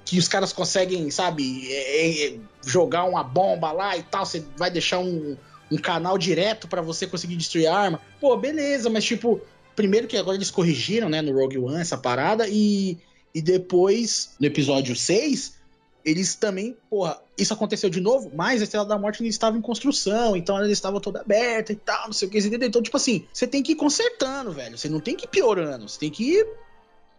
que os caras conseguem, sabe, é, é, jogar uma bomba lá e tal, você vai deixar um, um canal direto pra você conseguir destruir a arma. Pô, beleza, mas tipo, primeiro que agora eles corrigiram, né, no Rogue One essa parada e, e depois, no episódio 6, eles também, porra, isso aconteceu de novo, mas a Estrela da Morte ainda estava em construção, então ela estava toda aberta e tal, não sei o que? Então, tipo assim, você tem que ir consertando, velho, você não tem que ir piorando, você tem que ir,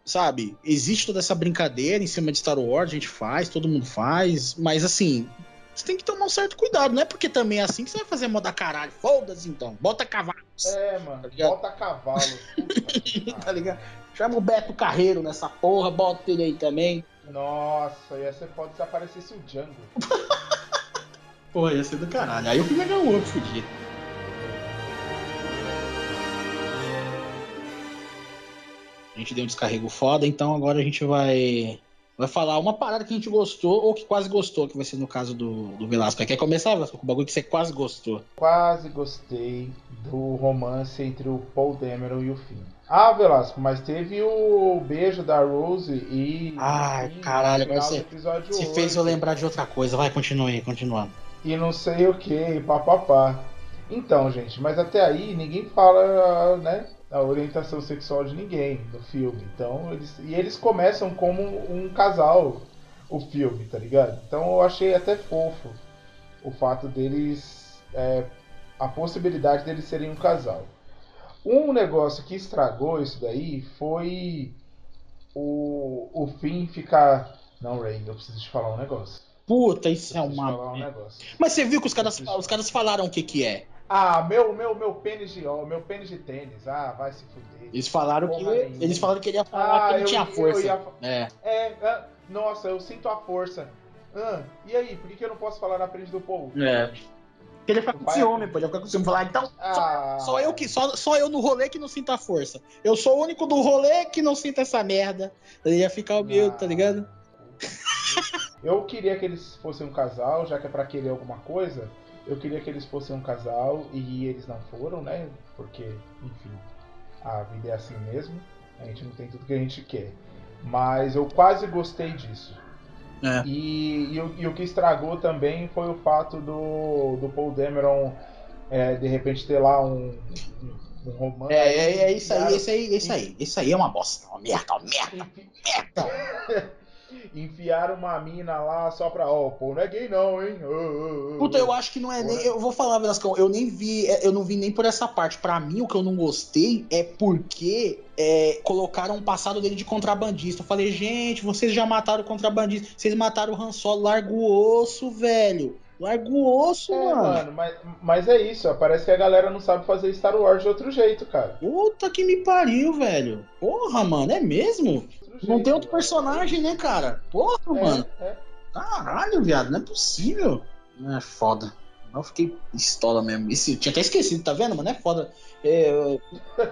sabe? Existe toda essa brincadeira em cima de Star Wars, a gente faz, todo mundo faz, mas assim, você tem que tomar um certo cuidado, não é porque também é assim que você vai fazer moda caralho, foda-se então, bota cavalo, É, mano, Tá bota cavalo. *laughs* Tá ligado? Chama o Beto Carreiro nessa porra, bota ele aí também. Nossa, ia ser foda se aparecesse o Django. *laughs* Pô, ia ser do caralho. Aí eu fui pegar um outro fudido. A gente deu um descarrego foda, então agora a gente vai. Vai falar uma parada que a gente gostou ou que quase gostou, que vai ser no caso do, do Velasco. Quer começar, Velasco, com o bagulho que você quase gostou? Quase gostei do romance entre o Paul Dameron e o Finn. Ah, Velasco, mas teve o beijo da Rose e. Ai, e caralho, agora Você 8, fez eu lembrar de outra coisa. Vai, continue aí, continuando. E não sei o que, papapá. Então, gente, mas até aí ninguém fala, né, a orientação sexual de ninguém no filme. Então, eles e eles começam como um casal o filme, tá ligado? Então eu achei até fofo o fato deles é, a possibilidade deles serem um casal. Um negócio que estragou isso daí foi o, o fim ficar. Não, Ray, eu preciso te falar um negócio. Puta, isso é uma. Um Mas você viu que os caras, os caras falaram o que que é? Ah, meu, meu, meu pênis de ó, meu pênis de tênis. Ah, vai se fuder. Eles falaram que eles falaram que ele ia falar ah, que ele eu, tinha força. Ia, é. É, é, nossa, eu sinto a força. Ah, e aí, por que, que eu não posso falar na frente do povo? É. Porque ele fica com ciúme, pô. Ele fica com ciúme. Falar, então, ah. só, só, eu que, só, só eu no rolê que não sinto a força. Eu sou o único do rolê que não sinto essa merda. Ele ia ficar humilde, ah. tá ligado? *laughs* Eu queria que eles fossem um casal, já que é pra querer alguma coisa. Eu queria que eles fossem um casal e eles não foram, né? Porque, enfim, a vida é assim mesmo. A gente não tem tudo que a gente quer. Mas eu quase gostei disso. É. E, e, e, o que estragou também foi o fato do, do Paul Dameron é, de repente ter lá um, um, romance. É, é, é isso aí, isso aí, isso aí. Isso aí é uma bosta, uma merda, uma merda, *laughs* merda. Enfiaram uma mina lá só pra, ó, oh, pô, não é gay não, hein? Oh, oh, Puta, eu acho que não é nem. Eu vou falar, Velascão, eu nem vi, é, eu não vi nem por essa parte. Pra mim, o que eu não gostei é porque é, colocaram o passado dele de contrabandista. Eu falei, gente, vocês já mataram o contrabandista, vocês mataram o Han Solo, larga o osso, velho. Larga o osso, é, mano. mano mas, mas é isso, ó, parece que a galera não sabe fazer Star Wars de outro jeito, cara. Puta que me pariu, velho. Porra, mano, é mesmo? Não tem outro personagem, né, cara? Porra, é, mano. É. Caralho, viado, não é possível. É foda. Eu fiquei pistola mesmo. Isso, tinha até esquecido, tá vendo, mano? É foda. É,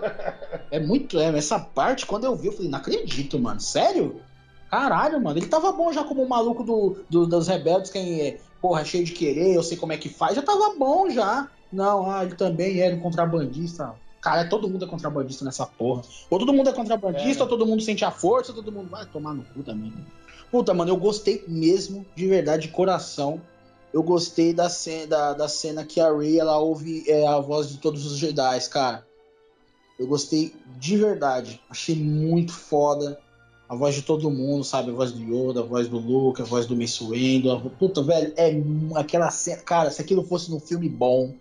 *laughs* é muito. É, essa parte, quando eu vi, eu falei, não acredito, mano. Sério? Caralho, mano. Ele tava bom já como o maluco do, do, dos rebeldes, quem é, porra, cheio de querer, eu sei como é que faz. Já tava bom já. Não, ah, ele também era um contrabandista. Cara, todo mundo é contrabandista nessa porra. Ou todo mundo é contrabandista, é. ou todo mundo sente a força, ou todo mundo vai tomar no cu também. Puta, mano, eu gostei mesmo, de verdade, de coração. Eu gostei da cena, da, da cena que a Rey ela ouve é, a voz de todos os Jedi, cara. Eu gostei de verdade. Achei muito foda. A voz de todo mundo, sabe? A voz do Yoda, a voz do Luke, a voz do Mace Windu. A... Puta, velho, é aquela cena. Cara, se aquilo fosse num filme bom,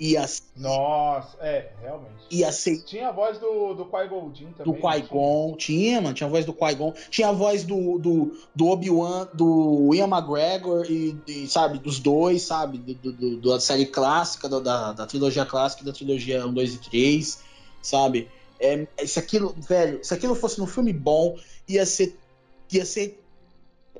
Ia Nossa, é, realmente. Ia ser. Tinha a voz do, do Qui-Gon também. Do Qui-Gon, tinha, mano. Tinha a voz do Qui-Gon. Tinha a voz do, do, do Obi-Wan, do Ian McGregor e, e, sabe, dos dois, sabe? Do, do, da série clássica, da, da trilogia clássica da trilogia 1, 2 e 3, sabe? É, se aquilo, velho, se aquilo fosse num filme bom, ia ser. Ia ser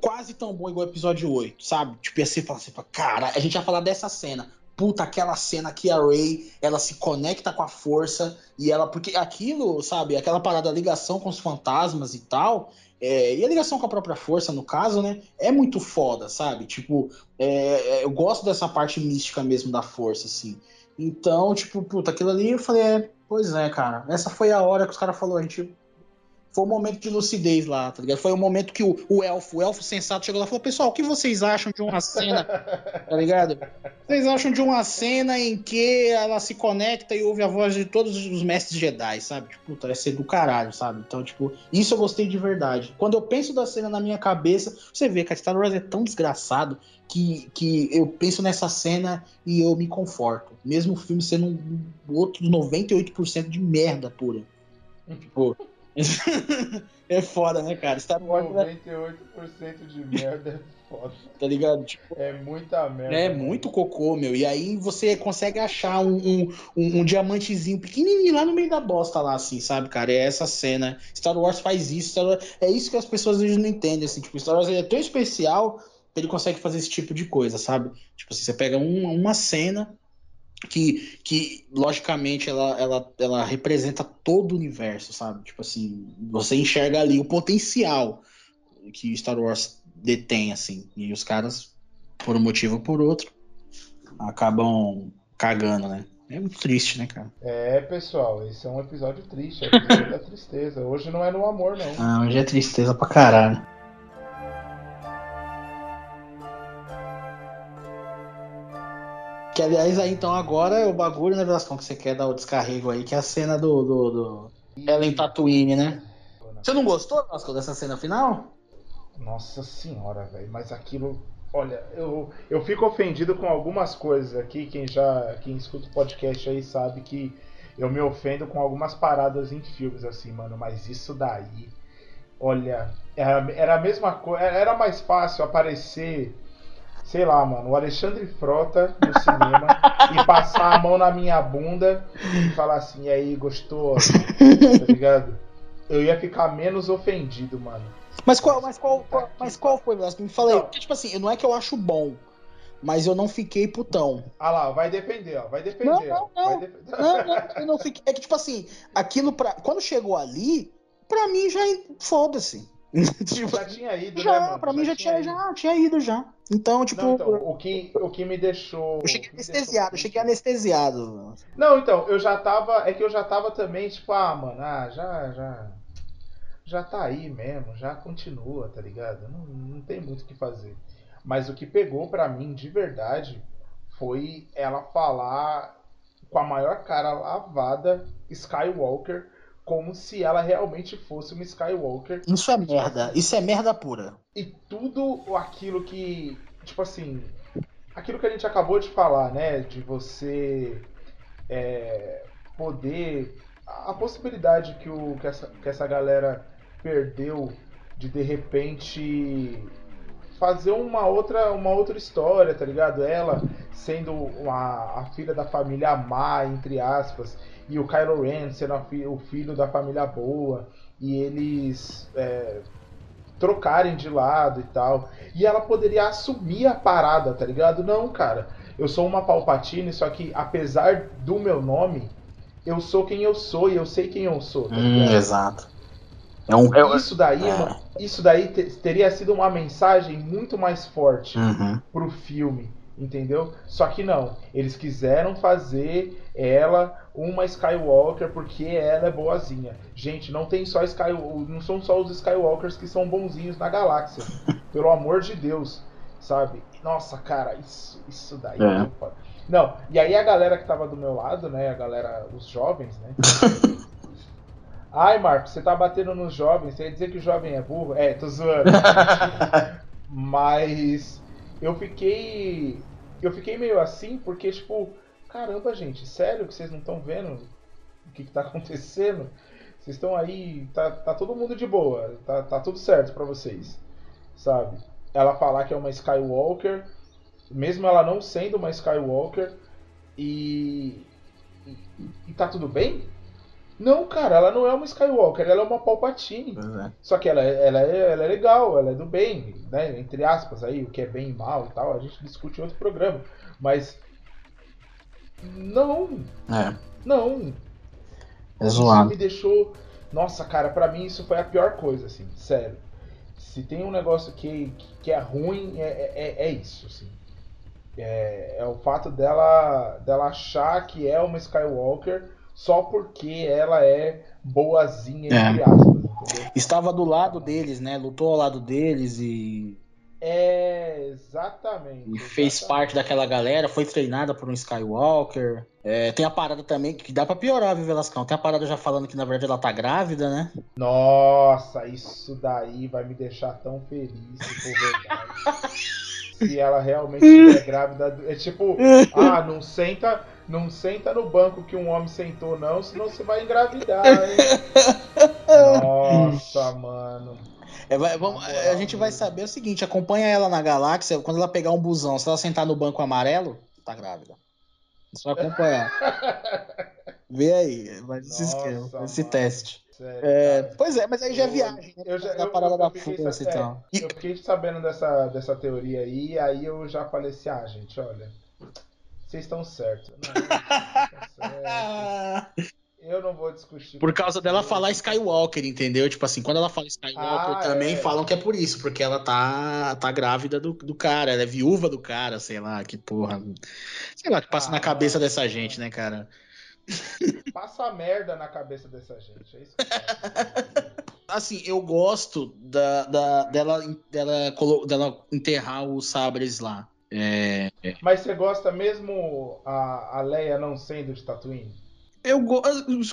quase tão bom igual o episódio 8, sabe? Tipo, ia ser falar assim, cara, a gente ia falar dessa cena puta, aquela cena que a Ray, ela se conecta com a força e ela, porque aquilo, sabe, aquela parada, a ligação com os fantasmas e tal, é, e a ligação com a própria força, no caso, né, é muito foda, sabe? Tipo, é, é eu gosto dessa parte mística mesmo da força, assim. Então, tipo, puta, aquilo ali eu falei, é, pois é, cara, essa foi a hora que os caras falaram, a gente foi um momento de lucidez lá, tá ligado? Foi o um momento que o, o elfo, o elfo sensato chegou lá e falou: Pessoal, o que vocês acham de uma cena, *laughs* tá ligado? Vocês acham de uma cena em que ela se conecta e ouve a voz de todos os mestres Jedi, sabe? Tipo, puta, vai ser do caralho, sabe? Então, tipo, isso eu gostei de verdade. Quando eu penso da cena na minha cabeça, você vê que a Star Wars é tão desgraçado que, que eu penso nessa cena e eu me conforto. Mesmo o filme sendo um outro 98% de merda pura. Tipo. *laughs* é foda, né, cara? Star Wars 98% de merda é foda. Tá ligado? Tipo, é muita merda. É muito cocô, meu. E aí você consegue achar um, um, um, um, diamantezinho pequenininho lá no meio da bosta lá, assim, sabe, cara? É essa cena. Star Wars faz isso. Wars... É isso que as pessoas às vezes não entendem, assim. Tipo, Star Wars é tão especial que ele consegue fazer esse tipo de coisa, sabe? Tipo assim, você pega uma, uma cena que, que logicamente ela, ela, ela representa todo o universo, sabe? Tipo assim, você enxerga ali o potencial que Star Wars detém, assim, e os caras, por um motivo ou por outro, acabam cagando, né? É muito triste, né, cara? É, pessoal, esse é um episódio triste, é *laughs* episódio da tristeza. Hoje não é no amor, não. Ah, hoje é tristeza pra caralho. Que aliás, aí então agora é o bagulho, né, Velascão, que você quer dar o descarrego aí, que é a cena do. do, do... Ela em Tatooine, né? Você não gostou, Velascão, dessa cena final? Nossa senhora, velho, mas aquilo. Olha, eu, eu fico ofendido com algumas coisas aqui. Quem já. Quem escuta o podcast aí sabe que eu me ofendo com algumas paradas em filmes, assim, mano. Mas isso daí. Olha, era, era a mesma coisa. Era mais fácil aparecer sei lá, mano, o Alexandre Frota no cinema *laughs* e passar a mão na minha bunda e falar assim, e aí, gostou? Tá ligado? Eu ia ficar menos ofendido, mano. Mas qual, mas qual, qual mas qual foi, Velasco? Me falei, porque, tipo assim, não é que eu acho bom, mas eu não fiquei putão. Ah lá, vai depender, ó, vai depender. Não, não, não, depender. não, não, eu não fiquei. É que, tipo assim, aquilo pra. Quando chegou ali, pra mim já foda-se. *laughs* tipo, já tinha ido, já, né, mano? Pra mim já, já tinha, já tinha ido já. Então, tipo. Não, então, o, que, o que me deixou. Eu cheguei anestesiado, eu cheguei anestesiado. Não, então, eu já tava. É que eu já tava também, tipo, ah, mano, ah, já, já. Já tá aí mesmo, já continua, tá ligado? Não, não tem muito o que fazer. Mas o que pegou para mim de verdade foi ela falar com a maior cara lavada Skywalker como se ela realmente fosse uma Skywalker. Isso é merda, isso é merda pura. E tudo aquilo que, tipo assim, aquilo que a gente acabou de falar, né, de você é, poder a possibilidade que, o, que, essa, que essa galera perdeu de de repente fazer uma outra uma outra história, tá ligado? Ela sendo uma, a filha da família má, entre aspas, e o Kylo Ren sendo o filho da família boa e eles é, trocarem de lado e tal. E ela poderia assumir a parada, tá ligado? Não, cara. Eu sou uma Palpatine, só que apesar do meu nome, eu sou quem eu sou e eu sei quem eu sou. Tá hum, exato. É um, é, isso daí, é. isso daí teria sido uma mensagem muito mais forte uhum. pro filme, entendeu? Só que não, eles quiseram fazer ela uma Skywalker porque ela é boazinha. Gente, não tem só Skywalker, não são só os Skywalkers que são bonzinhos na galáxia. *laughs* pelo amor de Deus, sabe? Nossa, cara, isso, isso daí é. é não, e aí a galera que tava do meu lado, né, a galera, os jovens, né? *laughs* Ai, Marcos, você tá batendo nos jovens, você ia dizer que o jovem é burro? É, tô zoando. *laughs* Mas eu fiquei eu fiquei meio assim porque tipo, caramba, gente, sério que vocês não estão vendo o que, que tá *laughs* acontecendo? Vocês estão aí, tá, tá todo mundo de boa, tá, tá tudo certo para vocês, sabe? Ela falar que é uma Skywalker, mesmo ela não sendo uma Skywalker, e, e, e tá tudo bem? Não, cara, ela não é uma Skywalker, ela é uma Palpatine. É. Só que ela, ela, é, ela é legal, ela é do bem, né? Entre aspas aí, o que é bem e mal e tal, a gente discute em outro programa. Mas não. É. Não. É zoado. Isso me deixou. Nossa, cara, para mim isso foi a pior coisa, assim, sério. Se tem um negócio que, que é ruim, é, é, é isso, assim. É, é, o fato dela, dela achar que é uma Skywalker só porque ela é boazinha, entre é. aspas, entendeu? Estava do lado deles, né? Lutou ao lado deles e é, exatamente. E fez parte daquela galera, foi treinada por um Skywalker. É, tem a parada também que dá pra piorar, viu, Velascão? Tem a parada já falando que na verdade ela tá grávida, né? Nossa, isso daí vai me deixar tão feliz se verdade. *laughs* se ela realmente estiver grávida. É tipo, ah, não senta, não senta no banco que um homem sentou, não, senão você vai engravidar, hein? *laughs* Nossa, mano. É, vamos, a gente vai saber o seguinte: acompanha ela na galáxia. Quando ela pegar um busão, se ela sentar no banco amarelo, tá grávida. Só acompanhar. *laughs* Vê aí, vai esse esquema, esse teste. Sério, é, pois é, mas aí já é viagem, né? Eu já, parada eu, eu da força e tal. É, eu fiquei sabendo dessa, dessa teoria aí, aí eu já falei assim, ah, gente, olha, vocês estão certos. *laughs* Tá certo. Eu não vou discutir. Por causa dela falar Skywalker, entendeu? Tipo assim, quando ela fala Skywalker, ah, também é. falam que é por isso, porque ela tá, tá grávida do, do cara, ela é viúva do cara, sei lá, que porra. Sei lá, que passa ah, na cabeça dessa gente, né, cara? Passa merda na cabeça dessa gente, é isso que Assim, eu gosto da, da, dela, dela, dela enterrar os sabres lá. É... Mas você gosta mesmo a, a Leia não sendo de Tatooine? Eu, go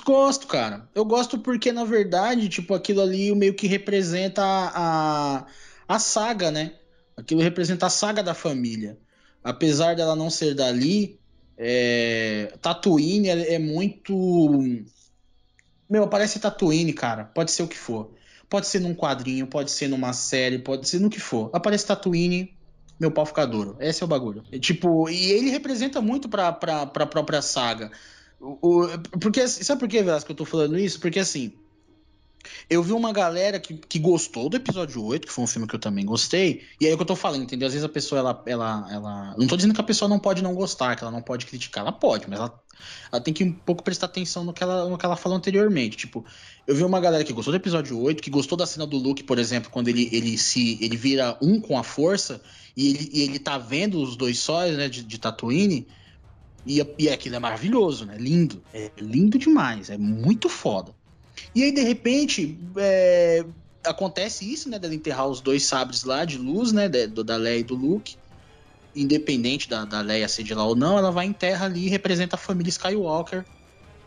gosto, cara. Eu gosto porque, na verdade, tipo, aquilo ali meio que representa a, a, a saga, né? Aquilo representa a saga da família. Apesar dela não ser dali, é... Tatooine é, é muito. Meu, parece Tatooine, cara. Pode ser o que for. Pode ser num quadrinho, pode ser numa série, pode ser no que for. Aparece Tatooine, meu pau fica duro. Esse é o bagulho. É, tipo, e ele representa muito pra, pra, pra própria saga. O, porque, sabe por que, Velasco, eu tô falando isso? Porque assim, eu vi uma galera que, que gostou do episódio 8, que foi um filme que eu também gostei, e aí é o que eu tô falando, entendeu? Às vezes a pessoa, ela, ela, ela. Não tô dizendo que a pessoa não pode não gostar, que ela não pode criticar, ela pode, mas ela, ela tem que um pouco prestar atenção no que, ela, no que ela falou anteriormente. Tipo, eu vi uma galera que gostou do episódio 8, que gostou da cena do Luke, por exemplo, quando ele, ele se. ele vira um com a força, e ele, e ele tá vendo os dois sóis, né, de, de Tatooine. E, e aquilo é maravilhoso, né? Lindo. É lindo demais. É muito foda. E aí, de repente, é, acontece isso, né? Dela enterrar os dois sabres lá de luz, né? Da, Leia e do Luke. Independente da, da Leia ser de lá ou não, ela vai em terra ali e representa a família Skywalker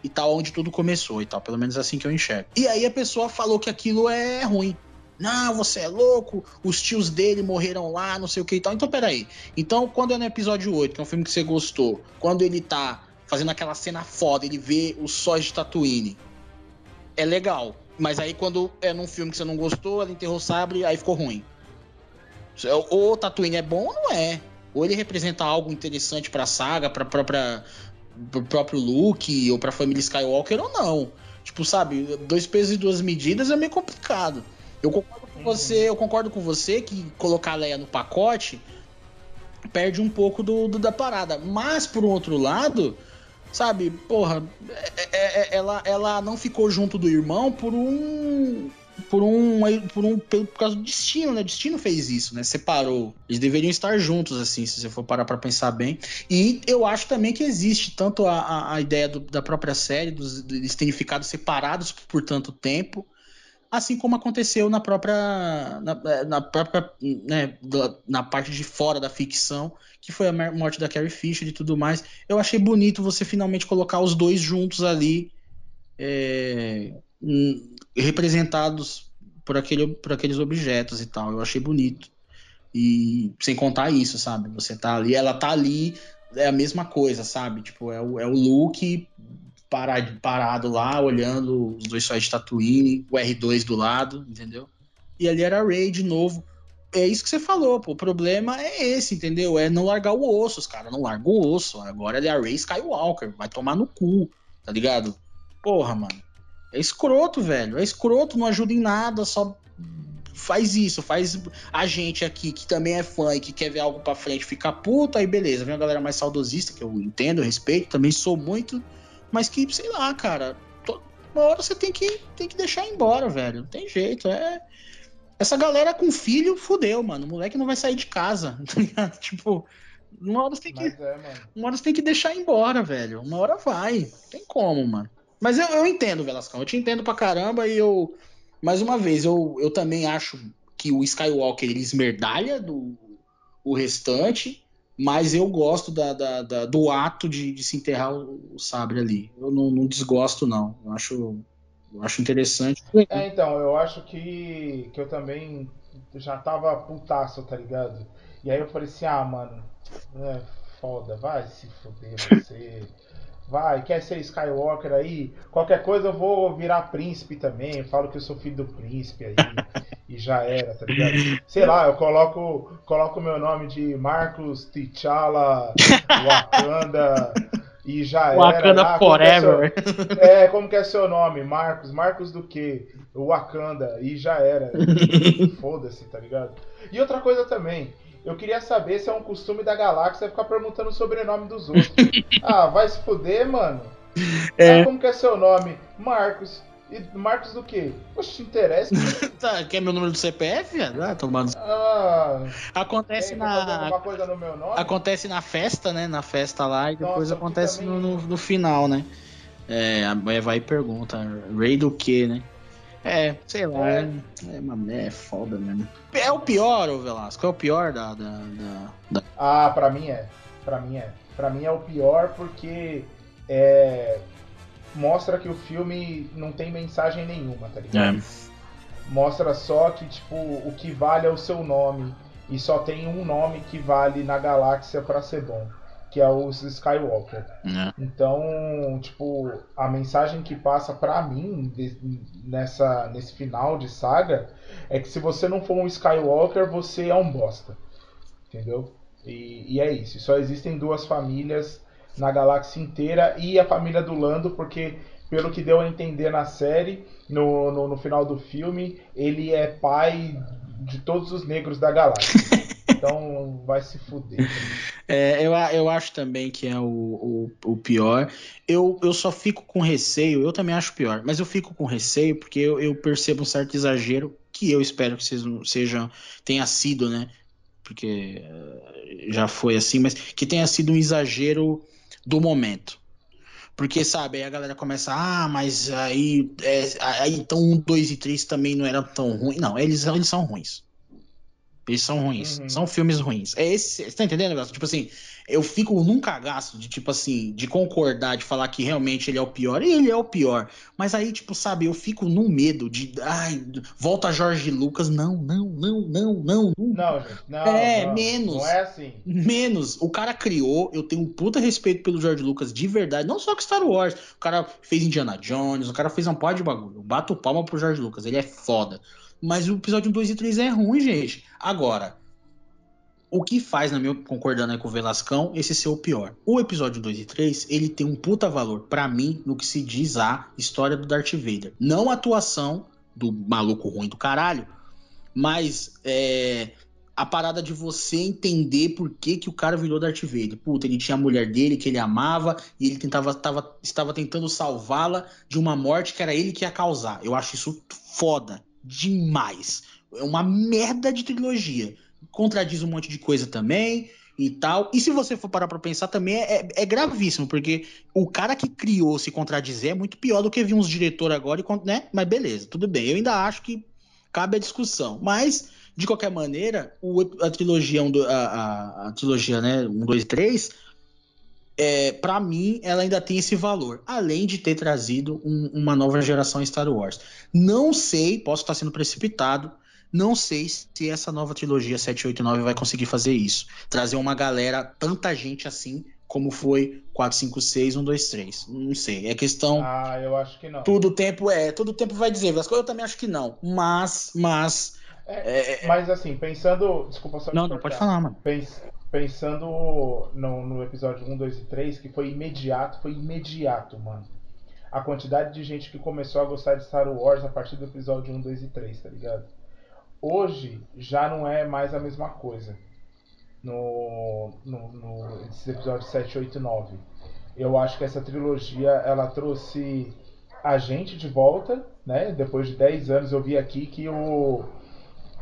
e tal, onde tudo começou e tal. Pelo menos assim que eu enxergo. E aí a pessoa falou que aquilo é ruim. Não, você é louco, os tios dele morreram lá, não sei o que e tal. Então, peraí. Então, quando é no episódio 8, que é um filme que você gostou, quando ele tá fazendo aquela cena foda, ele vê os sóis de Tatooine, é legal. Mas aí, quando é num filme que você não gostou, ela enterrou o sabre, aí ficou ruim. Ou o Tatooine é bom ou não é. Ou ele representa algo interessante pra saga, pra própria, pro próprio Luke, ou pra família Skywalker, ou não. Tipo, sabe, dois pesos e duas medidas é meio complicado. Eu concordo com você, eu concordo com você que colocar a Leia no pacote perde um pouco do, do da parada. Mas, por um outro lado, sabe, porra, é, é, é, ela, ela não ficou junto do irmão por um. Por um. Por um. Por causa do destino, né? O destino fez isso, né? Separou. Eles deveriam estar juntos, assim, se você for parar pra pensar bem. E eu acho também que existe tanto a, a, ideia do, da própria série, dos, eles terem ficado separados por tanto tempo assim como aconteceu na própria na, na própria né, na parte de fora da ficção que foi a morte da Carrie Fisher e tudo mais. Eu achei bonito você finalmente colocar os dois juntos ali é, representados por, aquele, por aqueles objetos e tal. Eu achei bonito. E sem contar isso sabe? Você tá ali ela tá ali é a mesma coisa sabe? Tipo é o, é o look parado, parado lá, olhando os dois sóis de Tatooine, o R2 do lado, entendeu? E ali era a Ray de novo. É isso que você falou, pô. O problema é esse, entendeu? É não largar o osso, os caras não largam o osso. Agora ele é a Ray Skywalker, vai tomar no cu, tá ligado? Porra, mano. É escroto, velho. É escroto, não ajuda em nada, só faz isso, faz a gente aqui que também é fã e que quer ver algo pra frente ficar puto, aí beleza. Vem uma galera mais saudosista, que eu entendo, respeito, também sou muito mas que, sei lá, cara, uma hora você tem que, tem que deixar embora, velho. Não tem jeito, é. Essa galera com filho, fudeu, mano. O moleque não vai sair de casa, *laughs* tá ligado? Tipo, uma hora você tem que. É, uma hora você tem que deixar embora, velho. Uma hora vai. Não tem como, mano. Mas eu, eu entendo, Velascão. Eu te entendo pra caramba e eu. Mais uma vez, eu, eu também acho que o Skywalker ele esmerdalha do o restante. Mas eu gosto da, da, da do ato de, de, se enterrar o, o sabre ali. Eu não, não, desgosto, não. Eu acho, eu acho interessante. É, então, eu acho que, que eu também já tava putaço, tá ligado? E aí eu falei assim, ah, mano, é foda, vai se fuder você. *laughs* Vai, quer ser Skywalker aí? Qualquer coisa eu vou virar príncipe também. Eu falo que eu sou filho do príncipe aí. *laughs* e já era, tá ligado? Sei lá, eu coloco coloco meu nome de Marcos T'Challa *laughs* Wakanda e já Wakanda era. Ah, Forever. Como *laughs* é, é, como que é seu nome? Marcos. Marcos do quê? Wakanda. E já era. *laughs* Foda-se, tá ligado? E outra coisa também. Eu queria saber se é um costume da galáxia ficar perguntando o sobrenome dos outros. *laughs* ah, vai se fuder, mano. É. Ah, como que é seu nome? Marcos. E Marcos do quê? Poxa, te interessa? *laughs* tá, quer meu número do CPF? Ah, tomando. Ah, Acontece na. Meu nome? Acontece na festa, né? Na festa lá e depois Nossa, acontece também... no, no, final, né? É, a mulher vai e pergunta, Ray do quê, né? É, sei lá. É, é, é foda mesmo. É o pior, o Velasco? É o pior da, da, da, da... Ah, pra mim é. Pra mim é. Pra mim é o pior porque é, mostra que o filme não tem mensagem nenhuma, tá ligado? É. Mostra só que, tipo, o que vale é o seu nome. E só tem um nome que vale na galáxia para ser bom que é os Skywalker. É. Então, tipo, a mensagem que passa para mim nessa nesse final de saga é que se você não for um Skywalker, você é um bosta. Entendeu? E, e é isso. Só existem duas famílias na galáxia inteira e a família do Lando, porque pelo que deu a entender na série, no, no, no final do filme, ele é pai de todos os negros da galáxia. *laughs* Então vai se fuder. É, eu, eu acho também que é o, o, o, pior. Eu, eu só fico com receio, eu também acho pior, mas eu fico com receio porque eu, eu percebo um certo exagero que eu espero que seja, seja tenha sido, né? Porque uh, já foi assim, mas que tenha sido um exagero do momento. Porque, sabe, aí a galera começa, ah, mas aí, é, aí então um, dois e três também não eram tão ruins. Não, eles, eles são ruins. Eles são ruins. Uhum. São filmes ruins. É esse. Você tá entendendo negócio? Tipo assim, eu fico num cagaço de, tipo assim, de concordar, de falar que realmente ele é o pior. E ele é o pior. Mas aí, tipo, sabe, eu fico num medo de. Ai, volta Jorge Lucas. Não, não, não, não, não. Não, gente. Não, é, não, menos. Não é assim. Menos. O cara criou, eu tenho um puta respeito pelo Jorge Lucas de verdade. Não só que Star Wars. O cara fez Indiana Jones, o cara fez um pó de bagulho. Eu bato palma pro Jorge Lucas. Ele é foda. Mas o episódio 2 e 3 é ruim, gente. Agora, o que faz, na minha concordando aí com o Velascão, esse ser o pior. O episódio 2 e 3, ele tem um puta valor para mim no que se diz a história do Darth Vader. Não a atuação do maluco ruim do caralho, mas é, a parada de você entender por que, que o cara virou Darth Vader. Puta, ele tinha a mulher dele que ele amava e ele tentava, tava, estava tentando salvá-la de uma morte que era ele que ia causar. Eu acho isso foda demais. É uma merda de trilogia. Contradiz um monte de coisa também e tal. E se você for parar pra pensar também é, é gravíssimo, porque o cara que criou se contradizer é muito pior do que vir uns diretor agora, e, né? Mas beleza, tudo bem. Eu ainda acho que cabe a discussão. Mas, de qualquer maneira, o, a trilogia, a, a, a trilogia, né, 1, 2 3 é, para mim, ela ainda tem esse valor, além de ter trazido um, uma nova geração em Star Wars. Não sei, posso estar sendo precipitado, não sei se essa nova trilogia 789 vai conseguir fazer isso. Trazer uma galera, tanta gente assim, como foi 4, 5, 6, 1, 2, 3. Não sei. É questão. Ah, eu acho que não. Todo tempo é, todo tempo vai dizer. Eu também acho que não. Mas, mas. É, é... Mas assim, pensando. Desculpa só. Não, não, pode falar, mano. Pens pensando no, no episódio 1, 2 e 3, que foi imediato, foi imediato, mano. A quantidade de gente que começou a gostar de Star Wars a partir do episódio 1, 2 e 3, tá ligado? Hoje já não é mais a mesma coisa. No, no, no esses episódios 7, 8 e 9. Eu acho que essa trilogia ela trouxe a gente de volta, né? Depois de 10 anos eu vi aqui que o,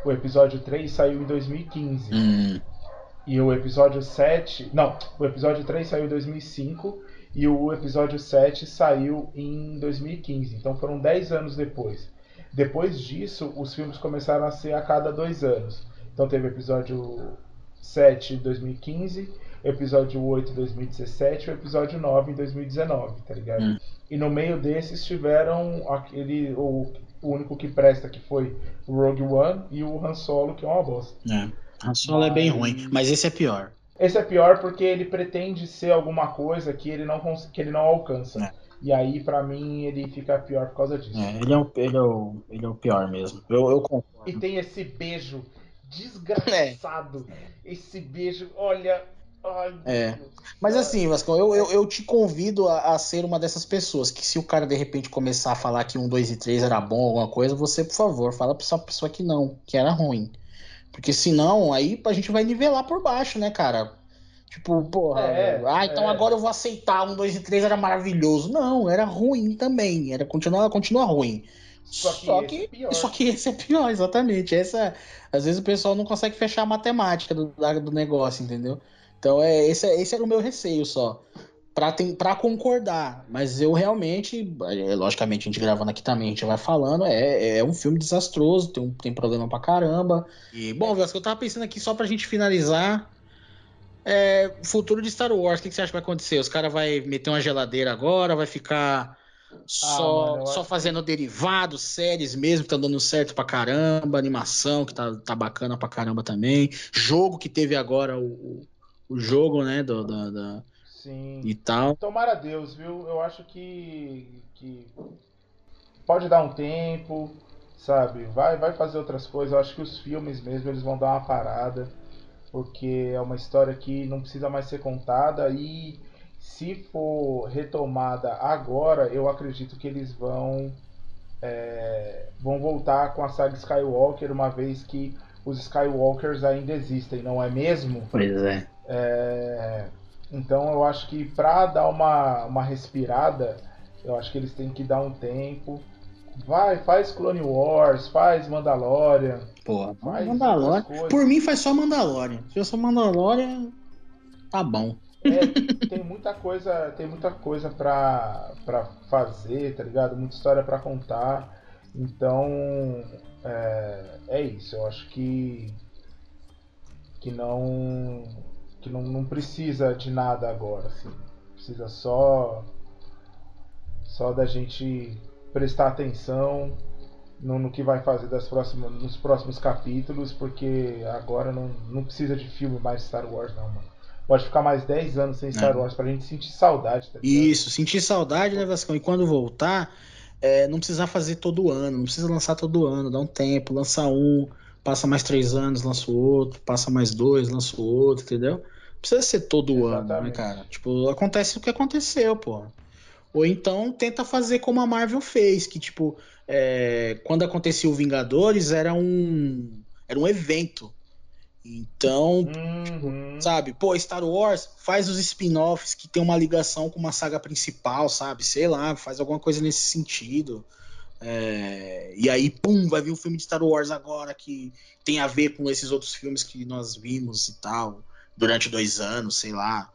o episódio 3 saiu em 2015. Hum. E o episódio 7. Não, o episódio 3 saiu em 2005 e o episódio 7 saiu em 2015. Então foram 10 anos depois. Depois disso, os filmes começaram a ser a cada dois anos. Então teve o episódio 7 em 2015, episódio 8 em 2017 e o episódio 9 em 2019, tá ligado? Hum. E no meio desses tiveram aquele. O, o único que presta que foi o Rogue One e o Han Solo, que é uma bosta. É. Han Solo é bem ruim, mas esse é pior. Esse é pior porque ele pretende ser alguma coisa que ele não, que ele não alcança. É. E aí, para mim, ele fica pior por causa disso. É, ele, é o, ele, é o, ele é o pior mesmo. Eu, eu concordo. E tem esse beijo *laughs* desgraçado. É. Esse beijo, olha. Ai, é. Mas assim, Vasco, eu, eu, eu te convido a, a, ser uma dessas pessoas que se o cara de repente começar a falar que um, dois e três era bom, alguma coisa, você, por favor, fala pra essa pessoa que não, que era ruim. Porque senão, aí a gente vai nivelar por baixo, né, cara? Tipo, porra, é, ah, então é. agora eu vou aceitar um, dois e três era maravilhoso. Não, era ruim também. Era continua, continua ruim. Só que, só que, esse é só que esse é pior, exatamente. Essa, às vezes o pessoal não consegue fechar a matemática do, do negócio, entendeu? Então é esse, esse era o meu receio só. Para concordar, mas eu realmente, é, logicamente a gente gravando aqui também, a gente vai falando, é, é um filme desastroso, tem, um, tem problema pra caramba. E, bom, Vasco, eu tava pensando aqui só pra gente finalizar, é, futuro de Star Wars, o que, que você acha que vai acontecer? Os caras vai meter uma geladeira agora, vai ficar só, ah, mano, só fazendo derivados, séries mesmo, que tá dando certo pra caramba, animação que tá, tá bacana pra caramba também, jogo que teve agora o, o, o jogo, né, do, do, do Sim. E tal. Tomara a Deus, viu? Eu acho que, que pode dar um tempo, sabe? Vai, vai fazer outras coisas. Eu acho que os filmes mesmo eles vão dar uma parada, porque é uma história que não precisa mais ser contada e se for retomada agora, eu acredito que eles vão é, vão voltar com a saga Skywalker, uma vez que os Skywalkers ainda existem, não é mesmo? Pois é. é então eu acho que para dar uma, uma respirada, eu acho que eles têm que dar um tempo. Vai, faz Clone Wars, faz Mandalorian. Porra, faz Mandalorian. Por mim faz só Mandalorian. Se eu sou Mandalorian, tá bom. É, tem muita coisa, tem muita coisa pra, pra fazer, tá ligado? Muita história pra contar. Então, é, é isso. Eu acho que que não que não, não precisa de nada agora, assim. Precisa só só da gente prestar atenção no, no, que vai fazer das próximas, nos próximos capítulos, porque agora não, não precisa de filme mais Star Wars, não, mano. Pode ficar mais 10 anos sem Star é. Wars pra gente sentir saudade. Tá Isso, sentir saudade, né, Vascão? E quando voltar, é, não precisa fazer todo ano, não precisa lançar todo ano, dá um tempo, lança um, passa mais três anos, lança o outro, passa mais dois, lança o outro, entendeu? Precisa ser todo Exatamente. ano, né, cara? Tipo, acontece o que aconteceu, pô. Ou então tenta fazer como a Marvel fez, que tipo, é, quando acontecia o Vingadores era um era um evento. Então, uhum. tipo, sabe, pô, Star Wars faz os spin-offs que tem uma ligação com uma saga principal, sabe? Sei lá, faz alguma coisa nesse sentido. É, e aí, pum, vai vir um filme de Star Wars agora que tem a ver com esses outros filmes que nós vimos e tal durante dois anos, sei lá.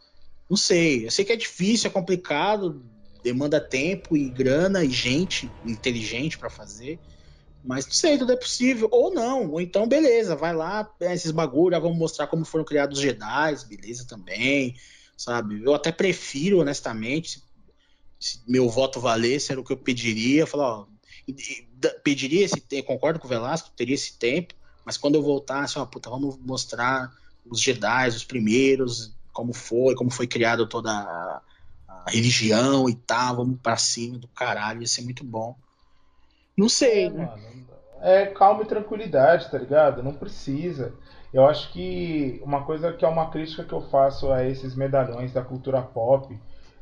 Não sei. Eu sei que é difícil, é complicado, demanda tempo e grana e gente inteligente para fazer. Mas não sei, tudo é possível. Ou não, ou então, beleza, vai lá, esses bagulho, já vamos mostrar como foram criados os Jedi, beleza também, sabe? Eu até prefiro, honestamente, se, se meu voto valesse, era o que eu pediria. Falar, ó, pediria esse tempo, concordo com o Velasco, teria esse tempo, mas quando eu voltasse, ó, puta, vamos mostrar os Jedi, os primeiros, como foi, como foi criado toda a, a religião e tal, vamos pra cima do caralho, ia ser muito bom. Não sei, é, né? Mano, é calma e tranquilidade, tá ligado? Não precisa. Eu acho que uma coisa que é uma crítica que eu faço a esses medalhões da cultura pop,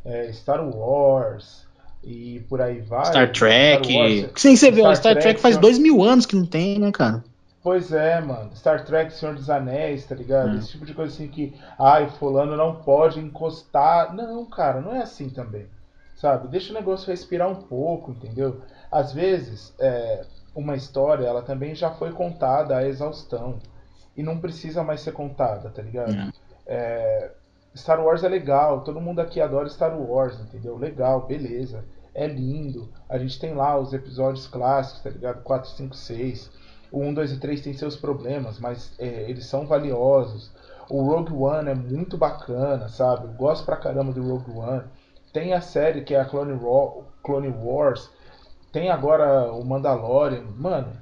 é Star Wars e por aí vai. Star Trek. Star Wars, Sim, você viu, Star, Star Trek, Trek faz dois mil anos que não tem, né, cara? Pois é, mano. Star Trek, Senhor dos Anéis, tá ligado? Hum. Esse tipo de coisa assim que, ai, fulano não pode encostar. Não, cara, não é assim também. Sabe? Deixa o negócio respirar um pouco, entendeu? Às vezes, é, uma história, ela também já foi contada à exaustão. E não precisa mais ser contada, tá ligado? Hum. É, Star Wars é legal, todo mundo aqui adora Star Wars, entendeu? Legal, beleza. É lindo. A gente tem lá os episódios clássicos, tá ligado? 4, 5, 6 o 1, 2 e 3 têm seus problemas, mas é, eles são valiosos. O Rogue One é muito bacana, sabe? Eu gosto pra caramba do Rogue One. Tem a série que é a Clone, Clone Wars. Tem agora o Mandalorian. Mano,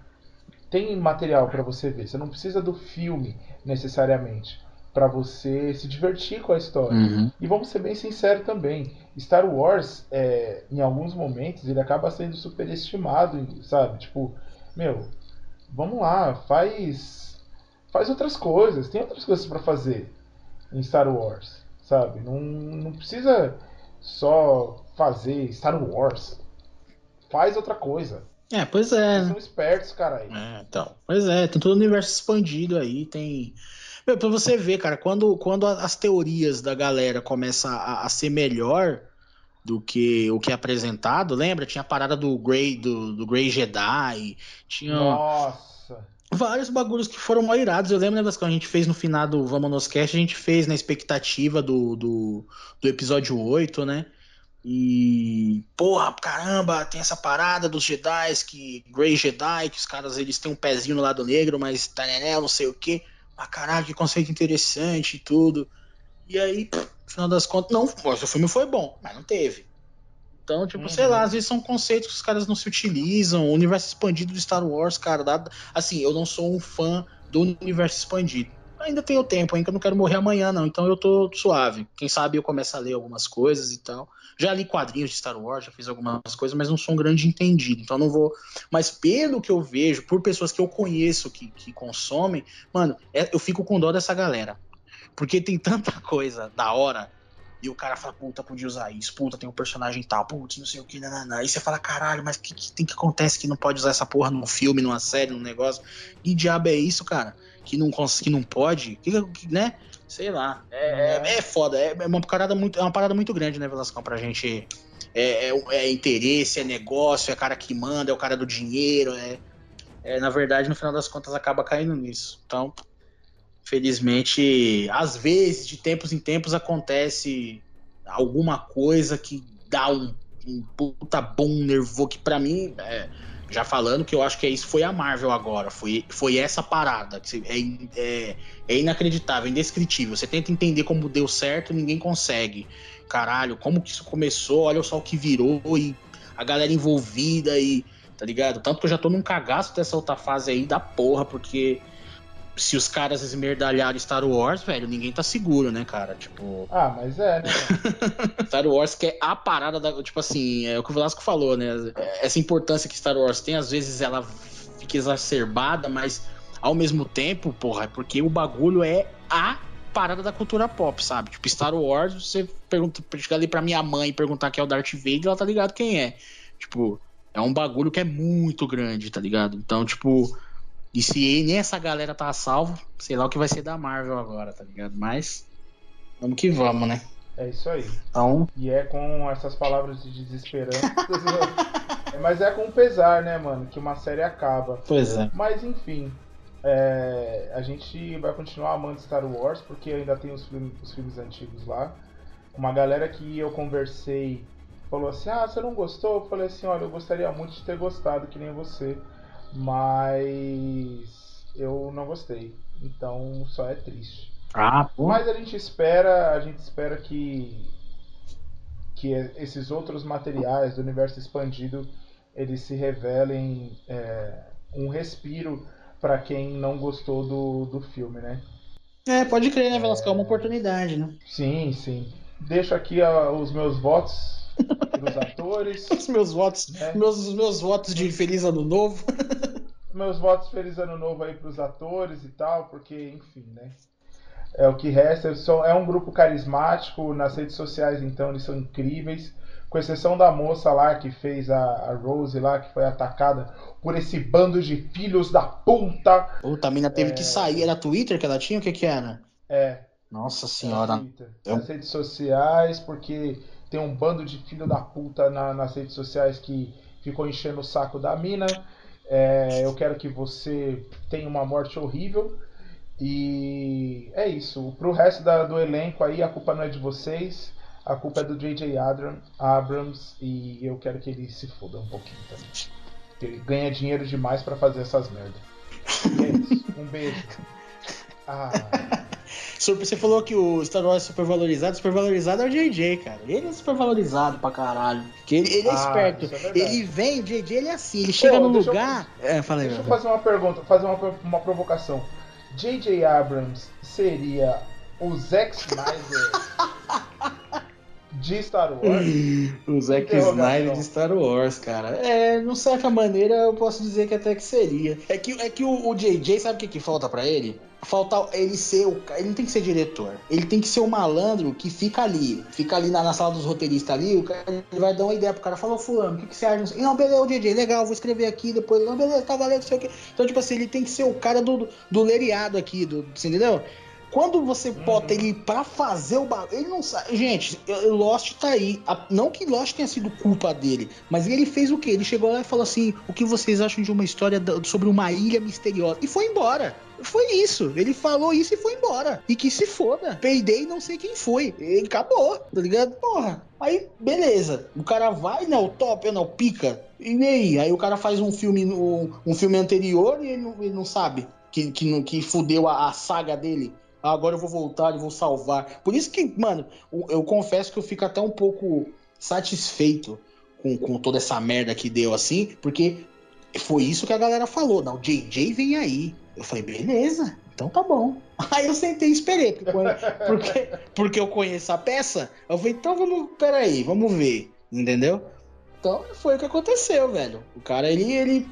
tem material para você ver. Você não precisa do filme necessariamente para você se divertir com a história. Uhum. E vamos ser bem sinceros também. Star Wars, é, em alguns momentos, ele acaba sendo superestimado, sabe? Tipo, meu, vamos lá, faz faz outras coisas, tem outras coisas para fazer em Star Wars, sabe? Não, não precisa só fazer Star Wars. Faz outra coisa. É, pois é. Eles são espertos, cara. Aí. É, então. Pois é, tem todo o universo expandido aí, tem. Meu, pra você ver, cara, quando, quando as teorias da galera começam a, a ser melhor do que o que é apresentado. Lembra? Tinha a parada do Grey, do, do Grey Jedi. Tinha, Nossa! vários bagulhos que foram mal irados. Eu lembro, né, que a gente fez no final do Vamos Nos Cast, a gente fez na expectativa do, do, do episódio 8, né? E, porra, caramba, tem essa parada dos Jedi, que Grey Jedi, que os caras eles têm um pezinho no lado negro, mas Tanenel, não sei o que. Ah, caralho, que conceito interessante e tudo. E aí, no final das contas, não, o filme foi bom, mas não teve. Então, tipo, uhum. sei lá, às vezes são conceitos que os caras não se utilizam. O universo expandido do Star Wars, cara, dá, assim, eu não sou um fã do universo expandido. Ainda tenho tempo, ainda não quero morrer amanhã, não. Então eu tô suave. Quem sabe eu começo a ler algumas coisas e tal. Já li quadrinhos de Star Wars, já fiz algumas coisas, mas não sou um grande entendido. Então não vou. Mas pelo que eu vejo, por pessoas que eu conheço que, que consomem, mano, é, eu fico com dó dessa galera. Porque tem tanta coisa da hora e o cara fala, puta, podia usar isso, puta, tem um personagem tal, putz, não sei o que, nananã. Aí você fala, caralho, mas o que, que, tem que acontece que não pode usar essa porra num filme, numa série, num negócio? Que diabo é isso, cara? Que não, que não pode? Que, que, né? Sei lá. É, é, é foda. É, é, uma parada muito, é uma parada muito grande, né, Velascão, pra gente. É, é, é, interesse, é negócio, é cara que manda, é o cara do dinheiro, é, é, na verdade, no final das contas, acaba caindo nisso. Então, felizmente, às vezes, de tempos em tempos, acontece alguma coisa que dá um, um puta bom nervoso que para mim, é, já falando que eu acho que é isso foi a Marvel agora, foi, foi essa parada, é, é, é inacreditável, indescritível. Você tenta entender como deu certo, ninguém consegue. Caralho, como que isso começou? Olha só o que virou e a galera envolvida e tá ligado? Tanto que eu já tô num cagaço dessa outra fase aí da porra, porque se os caras esmerdalharam Star Wars, velho, ninguém tá seguro, né, cara? Tipo. Ah, mas é, né? *laughs* Star Wars que é a parada da. Tipo assim, é o que o Velasco falou, né? Essa importância que Star Wars tem, às vezes ela fica exacerbada, mas ao mesmo tempo, porra, é porque o bagulho é a parada da cultura pop, sabe? Tipo, Star Wars, você pergunta, chegar ali pra minha mãe e perguntar quem é o Darth Vader, ela tá ligado quem é. Tipo, é um bagulho que é muito grande, tá ligado? Então, tipo e se nem essa galera tá salvo, sei lá o que vai ser da Marvel agora, tá ligado? Mas vamos que vamos, né? É isso aí. Então... E é com essas palavras de desesperança. *laughs* mas é com pesar, né, mano? Que uma série acaba. Pois é. Mas enfim. É... a gente vai continuar amando Star Wars, porque ainda tem os filmes, os filmes antigos lá. Uma galera que eu conversei falou assim: Ah, você não gostou? Eu falei assim: Olha, eu gostaria muito de ter gostado, que nem você mas eu não gostei. Então só é triste. Ah, pô. Mas a gente espera, a gente espera que que esses outros materiais do universo expandido eles se revelem é, um respiro para quem não gostou do, do filme, né? É, pode crer, né, Velasco? É uma oportunidade, né? Sim, sim. Deixo aqui uh, os meus votos dos atores. *laughs* Os meus votos, né? meus, meus votos de feliz ano novo. *laughs* meus votos feliz ano novo aí pros atores e tal, porque, enfim, né? É o que resta. é um grupo carismático, nas redes sociais, então, eles são incríveis. Com exceção da moça lá que fez a, a Rose lá, que foi atacada por esse bando de filhos da puta. Puta, a mina teve é... que sair. Era Twitter que ela tinha? O que que era? É. Nossa senhora. Nas redes sociais, porque tem um bando de filho da puta na, nas redes sociais que ficou enchendo o saco da mina. É, eu quero que você tenha uma morte horrível. E é isso. Pro resto da, do elenco aí, a culpa não é de vocês. A culpa é do J.J. Abrams. E eu quero que ele se foda um pouquinho também. Porque ele ganha dinheiro demais para fazer essas merdas. E é isso. Um beijo. Ah. *laughs* Você falou que o Star Wars é super valorizado. Super valorizado é o JJ, cara. Ele é super valorizado pra caralho. Porque ele, ele é ah, esperto. É ele vem, o JJ ele é assim. Ele chega Pô, no lugar. Eu, é, falei, deixa eu fazer uma pergunta, fazer uma, uma provocação. JJ Abrams seria o Zack Snyder de Star Wars? *laughs* o Zack Snyder de Star Wars, cara. É, de certa maneira eu posso dizer que até que seria. É que, é que o, o JJ, sabe o que, que falta para ele? Falta ele ser o ele não tem que ser diretor ele tem que ser o malandro que fica ali fica ali na, na sala dos roteiristas ali o cara vai dar uma ideia pro cara falou fulano o que, que você acha não beleza o DJ legal vou escrever aqui depois não beleza tá valendo não sei o que então tipo assim ele tem que ser o cara do, do, do leriado aqui do você entendeu quando você bota ele pra fazer o bagulho, ele não sabe. Gente, Lost tá aí. Não que Lost tenha sido culpa dele, mas ele fez o quê? Ele chegou lá e falou assim: o que vocês acham de uma história sobre uma ilha misteriosa? E foi embora. Foi isso. Ele falou isso e foi embora. E que se foda. Peidei não sei quem foi. Ele acabou, tá ligado? Porra. Aí, beleza. O cara vai, né? O top, não, pica. E aí? Aí o cara faz um filme, um, um filme anterior e ele não, ele não sabe que, que, que fudeu a, a saga dele. Ah, agora eu vou voltar e vou salvar. Por isso que, mano, eu, eu, confesso que eu fico até um pouco satisfeito com, com toda essa merda que deu assim, porque foi isso que a galera falou. Não, JJ vem aí. Eu falei, beleza, então tá bom. *laughs* Aí eu sentei e esperei, porque, porque, porque eu conheço a peça. Eu falei, então vamos, peraí, vamos ver, entendeu? Então foi o que aconteceu, velho. O cara, ele, ele.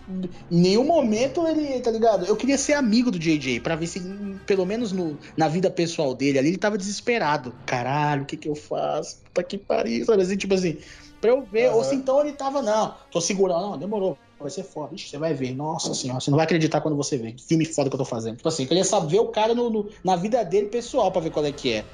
Em nenhum momento ele, tá ligado? Eu queria ser amigo do JJ, pra ver se, pelo menos no, na vida pessoal dele ali, ele tava desesperado. Caralho, o que que eu faço? Puta que pariu, sabe assim, tipo assim. Pra eu ver, uhum. ou se então ele tava, não, tô segurando, não, demorou vai ser foda. Ixi, você vai ver. Nossa senhora, você não vai acreditar quando você vê. Que filme foda que eu tô fazendo. Tipo assim, eu queria saber o cara no, no, na vida dele pessoal pra ver qual é que é.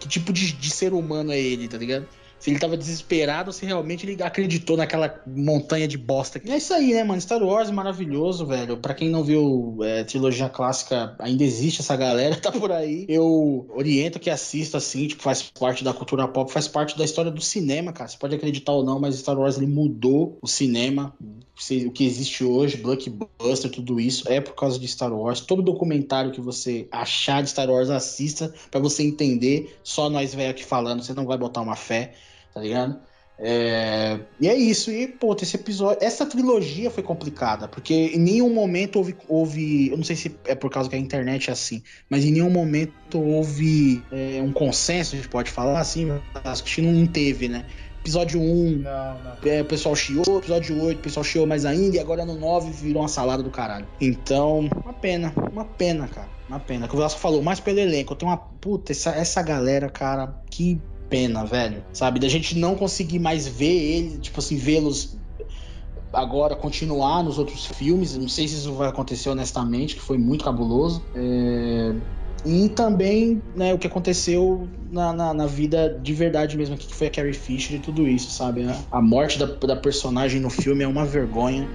Que tipo de, de ser humano é ele, tá ligado? se ele tava desesperado, se realmente ele acreditou naquela montanha de bosta. E é isso aí, né, mano? Star Wars é maravilhoso, velho. Pra quem não viu é, trilogia clássica, ainda existe essa galera, *laughs* tá por aí. Eu oriento que assista, assim, tipo, faz parte da cultura pop, faz parte da história do cinema, cara. Você pode acreditar ou não, mas Star Wars ele mudou o cinema. O que existe hoje, blockbuster, tudo isso, é por causa de Star Wars. Todo documentário que você achar de Star Wars, assista para você entender. Só nós velho aqui falando, você não vai botar uma fé tá ligado? É... E é isso. E, pô, esse episódio. Essa trilogia foi complicada, porque em nenhum momento houve. houve eu não sei se é por causa que a internet é assim, mas em nenhum momento houve é, um consenso, a gente pode falar assim, acho que não teve, né? Episódio 1, não, não. É, o pessoal chiou, episódio 8, o pessoal chiou mais ainda, e agora no 9 virou uma salada do caralho. Então, uma pena, uma pena, cara. Uma pena. Como o Velasco falou, mais pelo elenco. Eu tenho uma. Puta, essa, essa galera, cara, que pena, velho. Sabe? Da gente não conseguir mais ver ele, tipo assim, vê-los agora continuar nos outros filmes. Não sei se isso vai acontecer honestamente, que foi muito cabuloso. É... E também né, o que aconteceu na, na, na, vida de verdade mesmo, que foi a Carrie Fisher e tudo isso, sabe? A morte da, da personagem no filme é uma vergonha.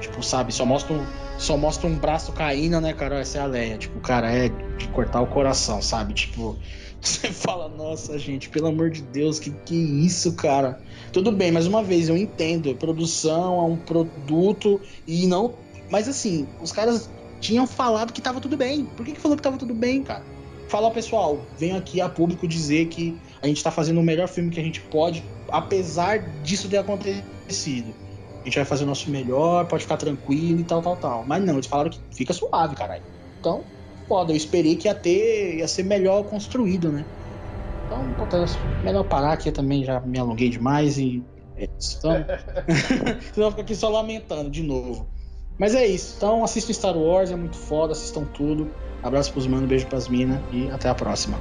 Tipo, sabe, só mostra um, só mostra um braço caindo, né, cara? Essa é a Leia. Tipo, cara, é de cortar o coração, sabe? Tipo, *laughs* você fala, nossa, gente, pelo amor de Deus, que que isso, cara? Tudo bem, mais uma vez, eu entendo. Produção é um produto e não. Mas assim, os caras tinham falado que tava tudo bem. Por que, que falou que tava tudo bem, cara? Fala, pessoal, venho aqui a público dizer que a gente tá fazendo o melhor filme que a gente pode, apesar disso ter acontecido. A gente vai fazer o nosso melhor, pode ficar tranquilo e tal, tal, tal. Mas não, eles falaram que fica suave, caralho. Então, foda. Eu esperei que ia ter, ia ser melhor construído, né? Então. Melhor parar aqui, eu também já me alonguei demais e. É. Então, *laughs* senão fica aqui só lamentando de novo. Mas é isso. Então assistam Star Wars, é muito foda, assistam tudo. Abraço pros manos, beijo pras minas e até a próxima.